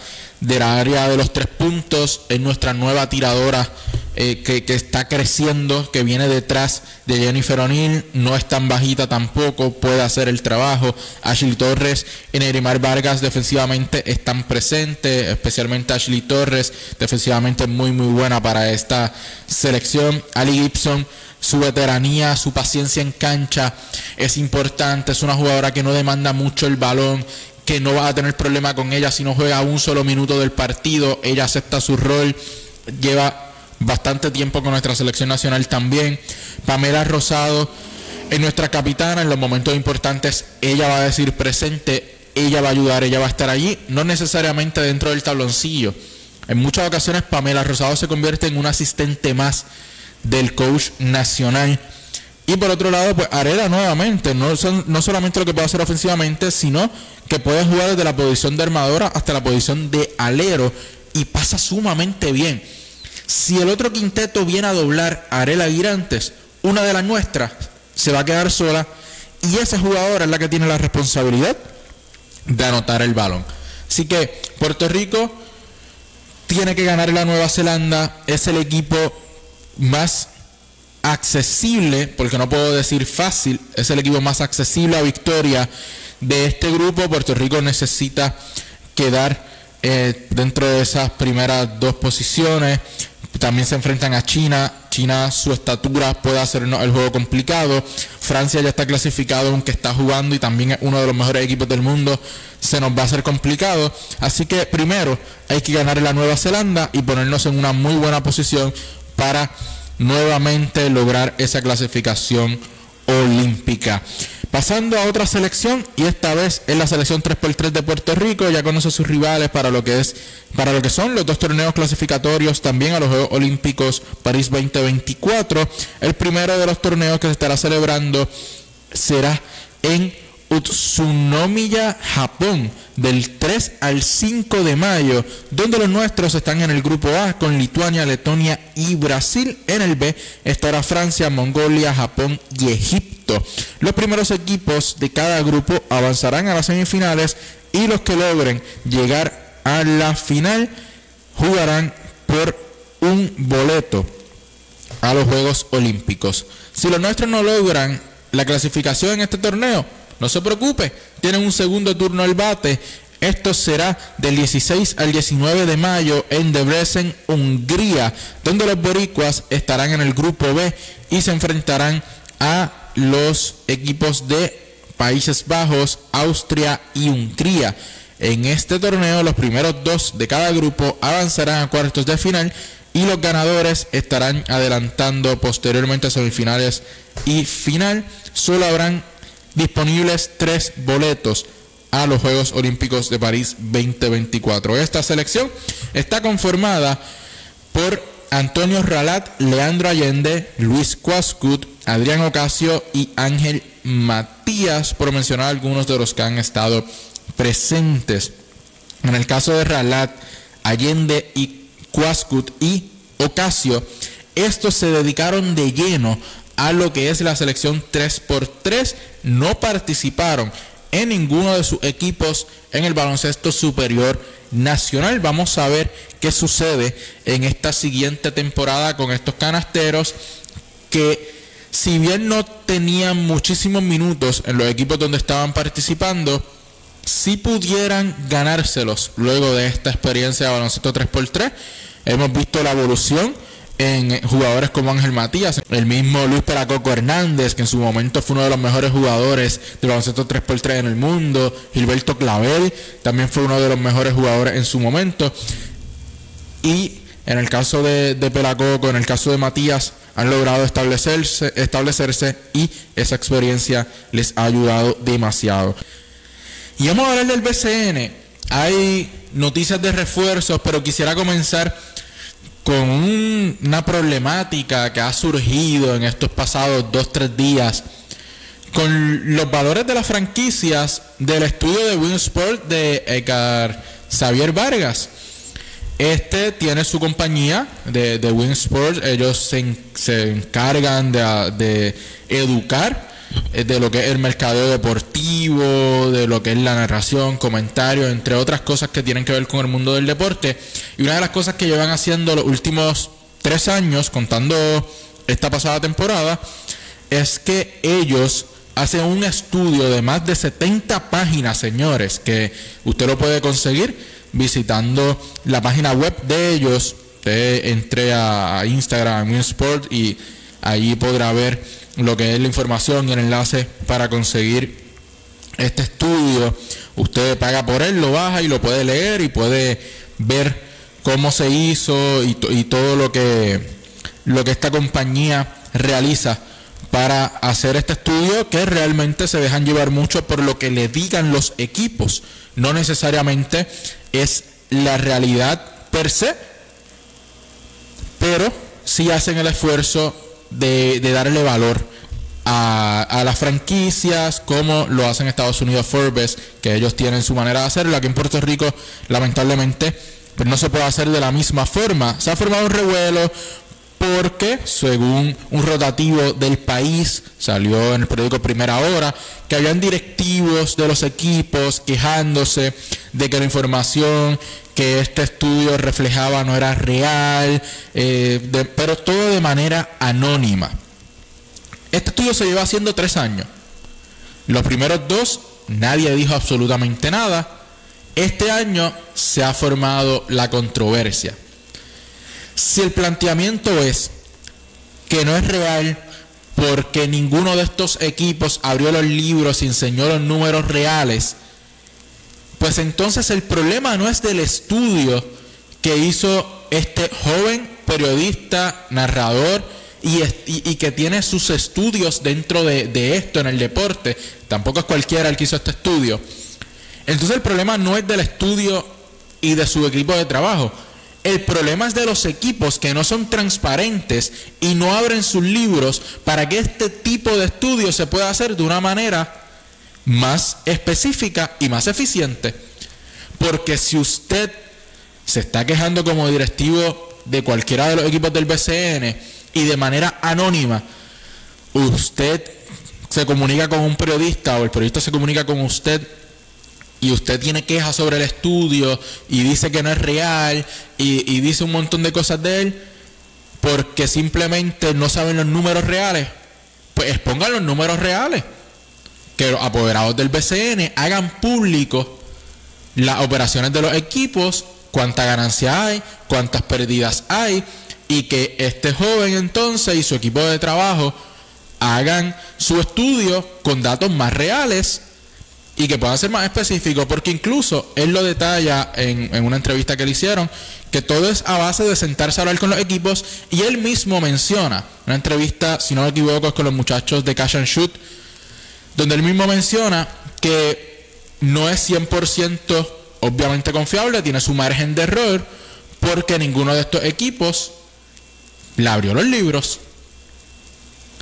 de la área de los tres puntos, es nuestra nueva tiradora eh, que, está creciendo, que viene detrás de Jennifer O'Neill, no es tan bajita tampoco, puede hacer el trabajo. Ashley Torres y Nerimar Vargas defensivamente están presentes, especialmente Ashley Torres, defensivamente muy muy buena para esta selección. Ali Gibson su veteranía, su paciencia en cancha es importante. Es una jugadora que no demanda mucho el balón, que no va a tener problema con ella si no juega un solo minuto del partido. Ella acepta su rol, lleva bastante tiempo con nuestra selección nacional también. Pamela Rosado es nuestra capitana en los momentos importantes. Ella va a decir presente, ella va a ayudar, ella va a estar allí, no necesariamente dentro del tabloncillo. En muchas ocasiones Pamela Rosado se convierte en un asistente más del coach nacional. Y por otro lado, pues Arela nuevamente, no, no solamente lo que puede hacer ofensivamente, sino que puede jugar desde la posición de armadora hasta la posición de alero y pasa sumamente bien. Si el otro quinteto viene a doblar a Arela Girantes, una de las nuestras se va a quedar sola y esa jugadora es la que tiene la responsabilidad de anotar el balón. Así que Puerto Rico tiene que ganar la Nueva Zelanda, es el equipo más accesible, porque no puedo decir fácil, es el equipo más accesible a victoria de este grupo. Puerto Rico necesita quedar eh, dentro de esas primeras dos posiciones. También se enfrentan a China. China, su estatura puede hacer el juego complicado. Francia ya está clasificado, aunque está jugando y también es uno de los mejores equipos del mundo. Se nos va a hacer complicado. Así que primero hay que ganar la Nueva Zelanda y ponernos en una muy buena posición para nuevamente lograr esa clasificación olímpica. Pasando a otra selección y esta vez es la selección 3x3 de Puerto Rico, ya conoce a sus rivales para lo que es para lo que son los dos torneos clasificatorios también a los Juegos Olímpicos París 2024. El primero de los torneos que se estará celebrando será en Utsunomiya, Japón, del 3 al 5 de mayo, donde los nuestros están en el grupo A con Lituania, Letonia y Brasil. En el B estará Francia, Mongolia, Japón y Egipto. Los primeros equipos de cada grupo avanzarán a las semifinales y los que logren llegar a la final jugarán por un boleto a los Juegos Olímpicos. Si los nuestros no logran la clasificación en este torneo, no se preocupe, tienen un segundo turno al bate. Esto será del 16 al 19 de mayo en Debrecen, Hungría, donde los boricuas estarán en el grupo B y se enfrentarán a los equipos de Países Bajos, Austria y Hungría. En este torneo los primeros dos de cada grupo avanzarán a cuartos de final y los ganadores estarán adelantando posteriormente a semifinales y final. Solo habrán disponibles tres boletos a los Juegos Olímpicos de París 2024. Esta selección está conformada por Antonio Ralat, Leandro Allende, Luis Cuascut, Adrián Ocasio y Ángel Matías, por mencionar algunos de los que han estado presentes. En el caso de Ralat, Allende y Quascut y Ocasio, estos se dedicaron de lleno a lo que es la selección 3x3, no participaron en ninguno de sus equipos en el baloncesto superior nacional. Vamos a ver qué sucede en esta siguiente temporada con estos canasteros que si bien no tenían muchísimos minutos en los equipos donde estaban participando, si pudieran ganárselos luego de esta experiencia de baloncesto 3x3. Hemos visto la evolución en jugadores como Ángel Matías, el mismo Luis Peracoco Hernández, que en su momento fue uno de los mejores jugadores de baloncesto 3x3 en el mundo, Gilberto Clavel, también fue uno de los mejores jugadores en su momento. Y en el caso de, de Pelacoco, en el caso de Matías, han logrado establecerse, establecerse y esa experiencia les ha ayudado demasiado. Y vamos a hablar del BCN. Hay noticias de refuerzos, pero quisiera comenzar con una problemática que ha surgido en estos pasados dos, tres días con los valores de las franquicias del estudio de Winsport de Edgar Xavier Vargas. Este tiene su compañía de, de Winsport, ellos se, se encargan de, de educar de lo que es el mercado deportivo, de lo que es la narración, comentarios, entre otras cosas que tienen que ver con el mundo del deporte. Y una de las cosas que llevan haciendo los últimos tres años, contando esta pasada temporada, es que ellos hacen un estudio de más de 70 páginas, señores, que usted lo puede conseguir visitando la página web de ellos. Usted entre a Instagram, Sport y ahí podrá ver lo que es la información y el enlace para conseguir este estudio. Usted paga por él, lo baja y lo puede leer y puede ver cómo se hizo y, y todo lo que, lo que esta compañía realiza para hacer este estudio que realmente se dejan llevar mucho por lo que le digan los equipos. No necesariamente es la realidad per se, pero sí hacen el esfuerzo de, darle valor a, las franquicias, como lo hacen Estados Unidos Forbes, que ellos tienen su manera de hacerlo. Aquí en Puerto Rico, lamentablemente, pues no se puede hacer de la misma forma. Se ha formado un revuelo porque, según un rotativo del país, salió en el periódico Primera Hora, que habían directivos de los equipos quejándose de que la información que este estudio reflejaba no era real, eh, pero todo de manera anónima. Este estudio se lleva haciendo tres años. Los primeros dos nadie dijo absolutamente nada. Este año se ha formado la controversia. Si el planteamiento es que no es real porque ninguno de estos equipos abrió los libros y enseñó los números reales, pues entonces el problema no es del estudio que hizo este joven periodista, narrador, y, que tiene sus estudios dentro de, de, esto en el deporte. Tampoco es cualquiera el que hizo este estudio. Entonces el problema no es del estudio y de su equipo de trabajo. El problema es de los equipos que no son transparentes y no abren sus libros para que este tipo de estudio se pueda hacer de una manera más específica y más eficiente. Porque si usted se está quejando como directivo de cualquiera de los equipos del BCN y de manera anónima, usted se comunica con un periodista o el periodista se comunica con usted y usted tiene quejas sobre el estudio y dice que no es real y, dice un montón de cosas de él porque simplemente no saben los números reales, pues expongan los números reales que los apoderados del BCN hagan público las operaciones de los equipos, cuánta ganancia hay, cuántas pérdidas hay, y que este joven entonces y su equipo de trabajo hagan su estudio con datos más reales y que puedan ser más específicos, porque incluso él lo detalla en, en, una entrevista que le hicieron, que todo es a base de sentarse a hablar con los equipos, y él mismo menciona, una entrevista, si no me equivoco, es con los muchachos de Cash and Shoot, donde él mismo menciona que no es 100% obviamente confiable, tiene su margen de error, porque ninguno de estos equipos le abrió los libros.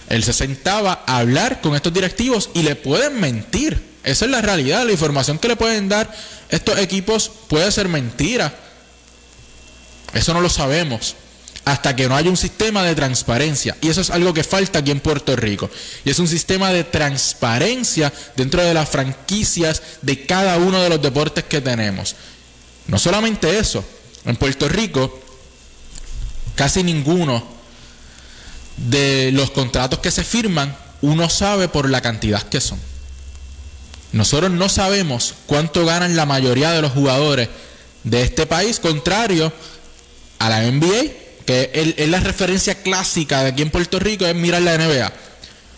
Él se sentaba a hablar con estos directivos y le pueden mentir. Esa es la realidad. La información que le pueden dar estos equipos puede ser mentira. Eso no lo sabemos hasta que no haya un sistema de transparencia. Y eso es algo que falta aquí en Puerto Rico. Y es un sistema de transparencia dentro de las franquicias de cada uno de los deportes que tenemos. No solamente eso, en Puerto Rico casi ninguno de los contratos que se firman uno sabe por la cantidad que son. Nosotros no sabemos cuánto ganan la mayoría de los jugadores de este país, contrario a la NBA, que es la referencia clásica de aquí en Puerto Rico, es mirar la NBA.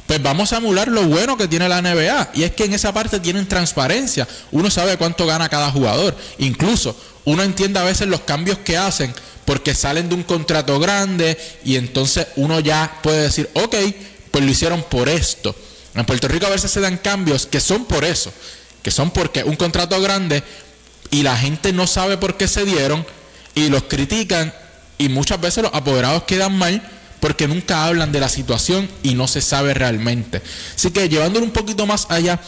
Pues vamos a emular lo bueno que tiene la NBA. Y es que en esa parte tienen transparencia. Uno sabe cuánto gana cada jugador. Incluso uno entiende a veces los cambios que hacen porque salen de un contrato grande y entonces uno ya puede decir, ok, pues lo hicieron por esto. En Puerto Rico a veces se dan cambios que son por eso, que son porque un contrato grande y la gente no sabe por qué se dieron y los critican y muchas veces los apoderados quedan mal porque nunca hablan de la situación y no se sabe realmente. Así que llevándolo un poquito más allá,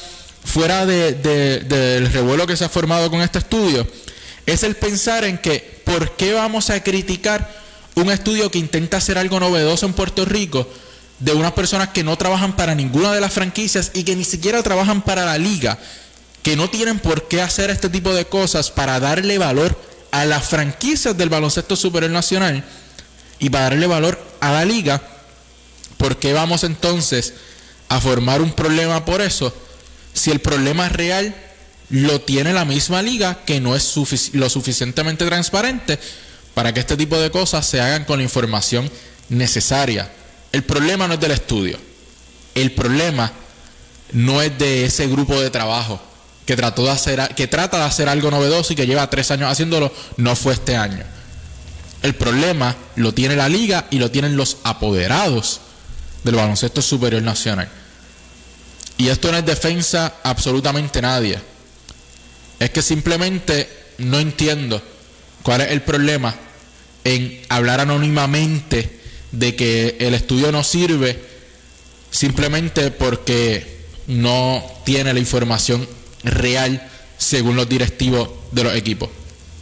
fuera del revuelo que se ha formado con este estudio, es el pensar en que ¿por qué vamos a criticar un estudio que intenta hacer algo novedoso en Puerto Rico de unas personas que no trabajan para ninguna de las franquicias y que ni siquiera trabajan para la liga, que no tienen por qué hacer este tipo de cosas para darle valor a las franquicias del baloncesto superior nacional y para darle valor a la liga, ¿por qué vamos entonces a formar un problema por eso? Si el problema real lo tiene la misma liga que no es lo suficientemente transparente para que este tipo de cosas se hagan con la información necesaria. El problema no es del estudio. El problema no es de ese grupo de trabajo que trata de hacer algo novedoso y que lleva tres años haciéndolo, no fue este año. El problema lo tiene la liga y lo tienen los apoderados del baloncesto superior nacional. Y esto no es defensa absolutamente nadie. Es que simplemente no entiendo cuál es el problema en hablar anónimamente de que el estudio no sirve simplemente porque no tiene la información real según los directivos de los equipos.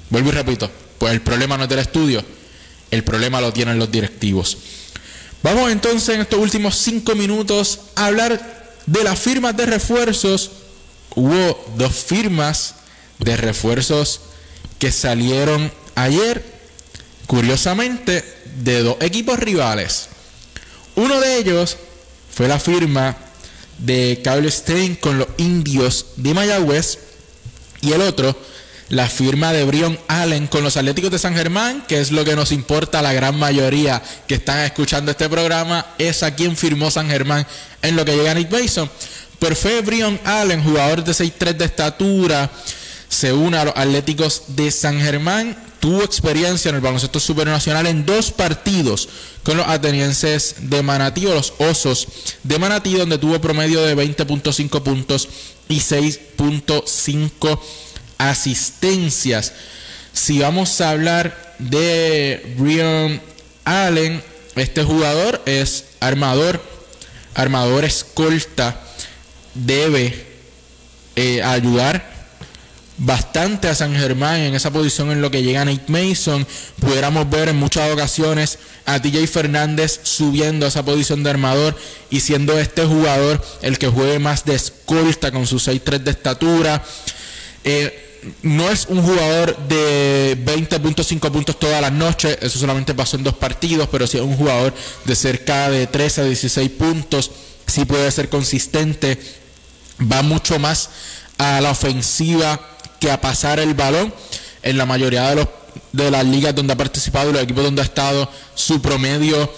Vuelvo y repito, pues el problema no es del estudio, el problema lo tienen los directivos. Vamos entonces en estos últimos cinco minutos a hablar de las firmas de refuerzos. Hubo dos firmas de refuerzos que salieron ayer, curiosamente, de dos equipos rivales. Uno de ellos fue la firma de Cable Stein con los indios de Mayagüez y el otro la firma de Brion Allen con los Atléticos de San Germán, que es lo que nos importa a la gran mayoría que están escuchando este programa, es a quien firmó San Germán en lo que llega Nick Mason. Por fue Brion Allen, jugador de 6'3 de estatura, se une a los Atléticos de San Germán. Tuvo experiencia en el baloncesto supernacional en dos partidos con los atenienses de Manatí o los Osos de Manatí, donde tuvo promedio de 20.5 puntos y 6.5 asistencias. Si vamos a hablar de Brian Allen, este jugador es armador, armador escolta, debe eh, ayudar bastante a San Germán en esa posición en lo que llega Nate Mason. Pudiéramos ver en muchas ocasiones a TJ Fernández subiendo a esa posición de armador y siendo este jugador el que juegue más de escolta con sus 6'3 de estatura. Eh, no es un jugador de 20.5 puntos todas las noches, eso solamente pasó en dos partidos, pero sí es un jugador de cerca de 13 a 16 puntos, sí puede ser consistente, va mucho más a la ofensiva que a pasar el balón. En la mayoría de, los, de las ligas donde ha participado y los equipos donde ha estado, su promedio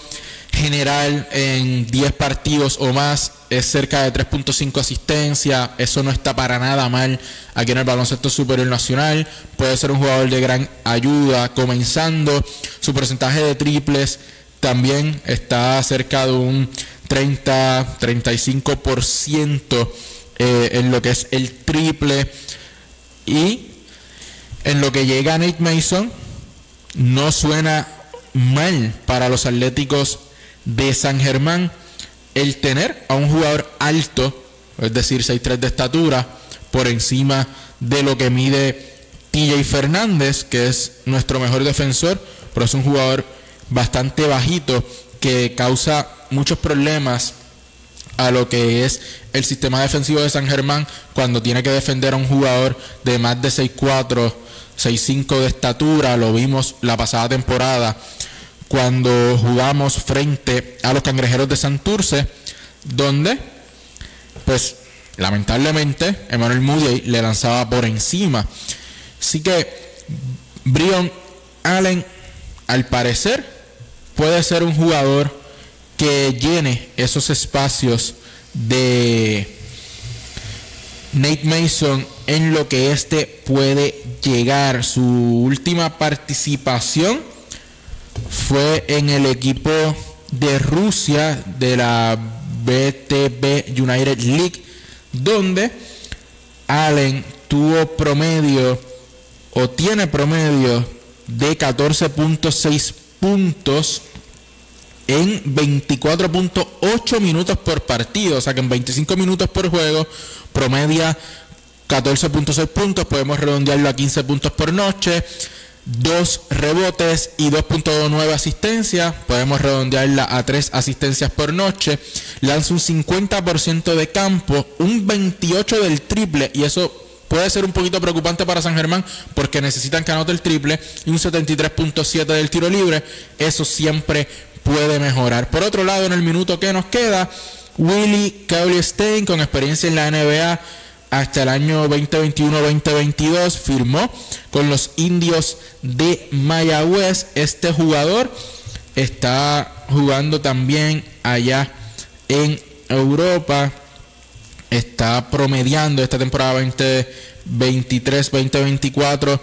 general en 10 partidos o más es cerca de 3.5 asistencia. Eso no está para nada mal aquí en el baloncesto superior nacional. Puede ser un jugador de gran ayuda comenzando. Su porcentaje de triples también está cerca de un 30-35% eh, en lo que es el triple. Y en lo que llega Nate Mason, no suena mal para los Atléticos de San Germán el tener a un jugador alto, es decir, 6'3 de estatura, por encima de lo que mide TJ Fernández, que es nuestro mejor defensor, pero es un jugador bastante bajito que causa muchos problemas a lo que es el sistema defensivo de San Germán cuando tiene que defender a un jugador de más de 6'4, 6'5 de estatura. Lo vimos la pasada temporada cuando jugamos frente a los cangrejeros de Santurce, donde, pues, lamentablemente, Emmanuel Moody le lanzaba por encima. Así que, Brion Allen, al parecer, puede ser un jugador que llene esos espacios de Nate Mason en lo que este puede llegar. Su última participación fue en el equipo de Rusia de la BTB United League, donde Allen tuvo promedio o tiene promedio de 14.6 puntos en 24.8 minutos por partido, o sea que en 25 minutos por juego promedia 14.6 puntos, podemos redondearlo a 15 puntos por noche, 2 rebotes y 2.9 asistencias, podemos redondearla a 3 asistencias por noche, lanza un 50% de campo, un 28 del triple y eso puede ser un poquito preocupante para San Germán porque necesitan que anote el triple y un 73.7 del tiro libre, eso siempre puede mejorar. Por otro lado, en el minuto que nos queda, Willie Cauley Stein, con experiencia en la NBA hasta el año 2021-2022, firmó con los indios de Mayagüez. Este jugador está jugando también allá en Europa. Está promediando esta temporada 2023-2024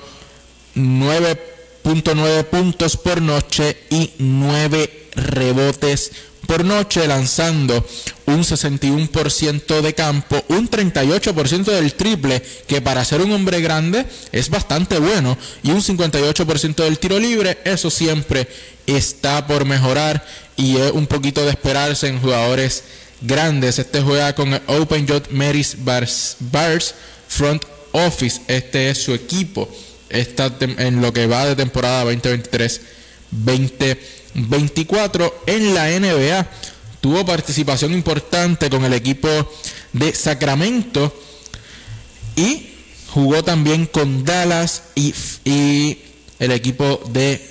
9.9 puntos por noche y 9 rebotes por noche, lanzando un 61% de campo, un 38% del triple, que para ser un hombre grande es bastante bueno, y un 58% del tiro libre, eso siempre está por mejorar y es un poquito de esperarse en jugadores grandes. Este juega con el Open Jot Bars, Bars Front Office, este es su equipo. Está en lo que va de temporada 2023 2024 en la NBA. Tuvo participación importante con el equipo de Sacramento y jugó también con Dallas y, el equipo de,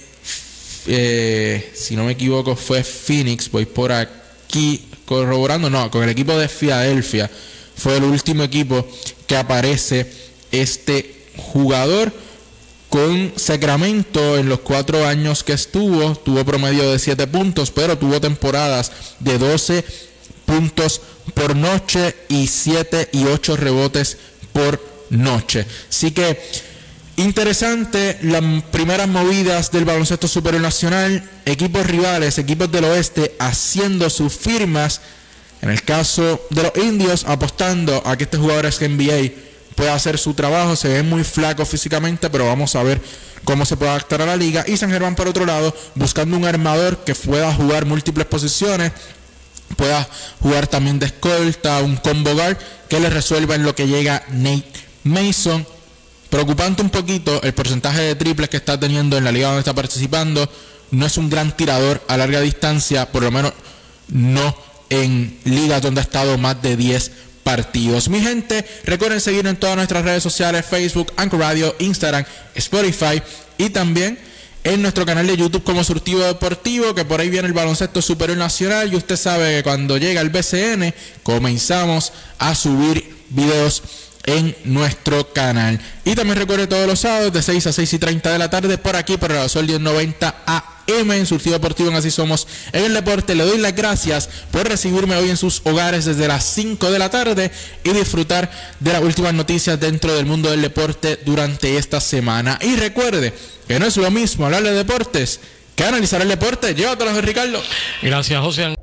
eh, si no me equivoco, fue Phoenix. Voy por aquí corroborando, no, con el equipo de Filadelfia. Fue el último equipo que aparece este jugador con Sacramento en los cuatro años que estuvo, tuvo promedio de 7 puntos, pero tuvo temporadas de 12 puntos por noche y 7 y 8 rebotes por noche. Así que interesante las primeras movidas del baloncesto superior nacional, equipos rivales, equipos del oeste haciendo sus firmas. En el caso de los indios, apostando a que este jugador es NBA puede hacer su trabajo, se ve muy flaco físicamente, pero vamos a ver cómo se puede adaptar a la liga. Y San Germán, por otro lado, buscando un armador que pueda jugar múltiples posiciones, pueda jugar también de escolta, un combo guard, que le resuelva en lo que llega Nate Mason. Preocupante un poquito el porcentaje de triples que está teniendo en la liga donde está participando. No es un gran tirador a larga distancia, por lo menos no en ligas donde ha estado más de 10 partidos. Mi gente, recuerden seguir en todas nuestras redes sociales, Facebook, Anchor Radio, Instagram, Spotify y también en nuestro canal de YouTube como Surtivo Deportivo, que por ahí viene el baloncesto superior nacional y usted sabe que cuando llega el BCN comenzamos a subir videos en nuestro canal. Y también recuerde todos los sábados de 6 a 6 y 30 de la tarde por aquí por el Sol 1090 AM en Surtido Deportivo en Así Somos en el Deporte. Le doy las gracias por recibirme hoy en sus hogares desde las 5 de la tarde y disfrutar de las últimas noticias dentro del mundo del deporte durante esta semana. Y recuerde que no es lo mismo hablar de deportes que analizar el deporte. Llévatelo, Ricardo. Gracias, José.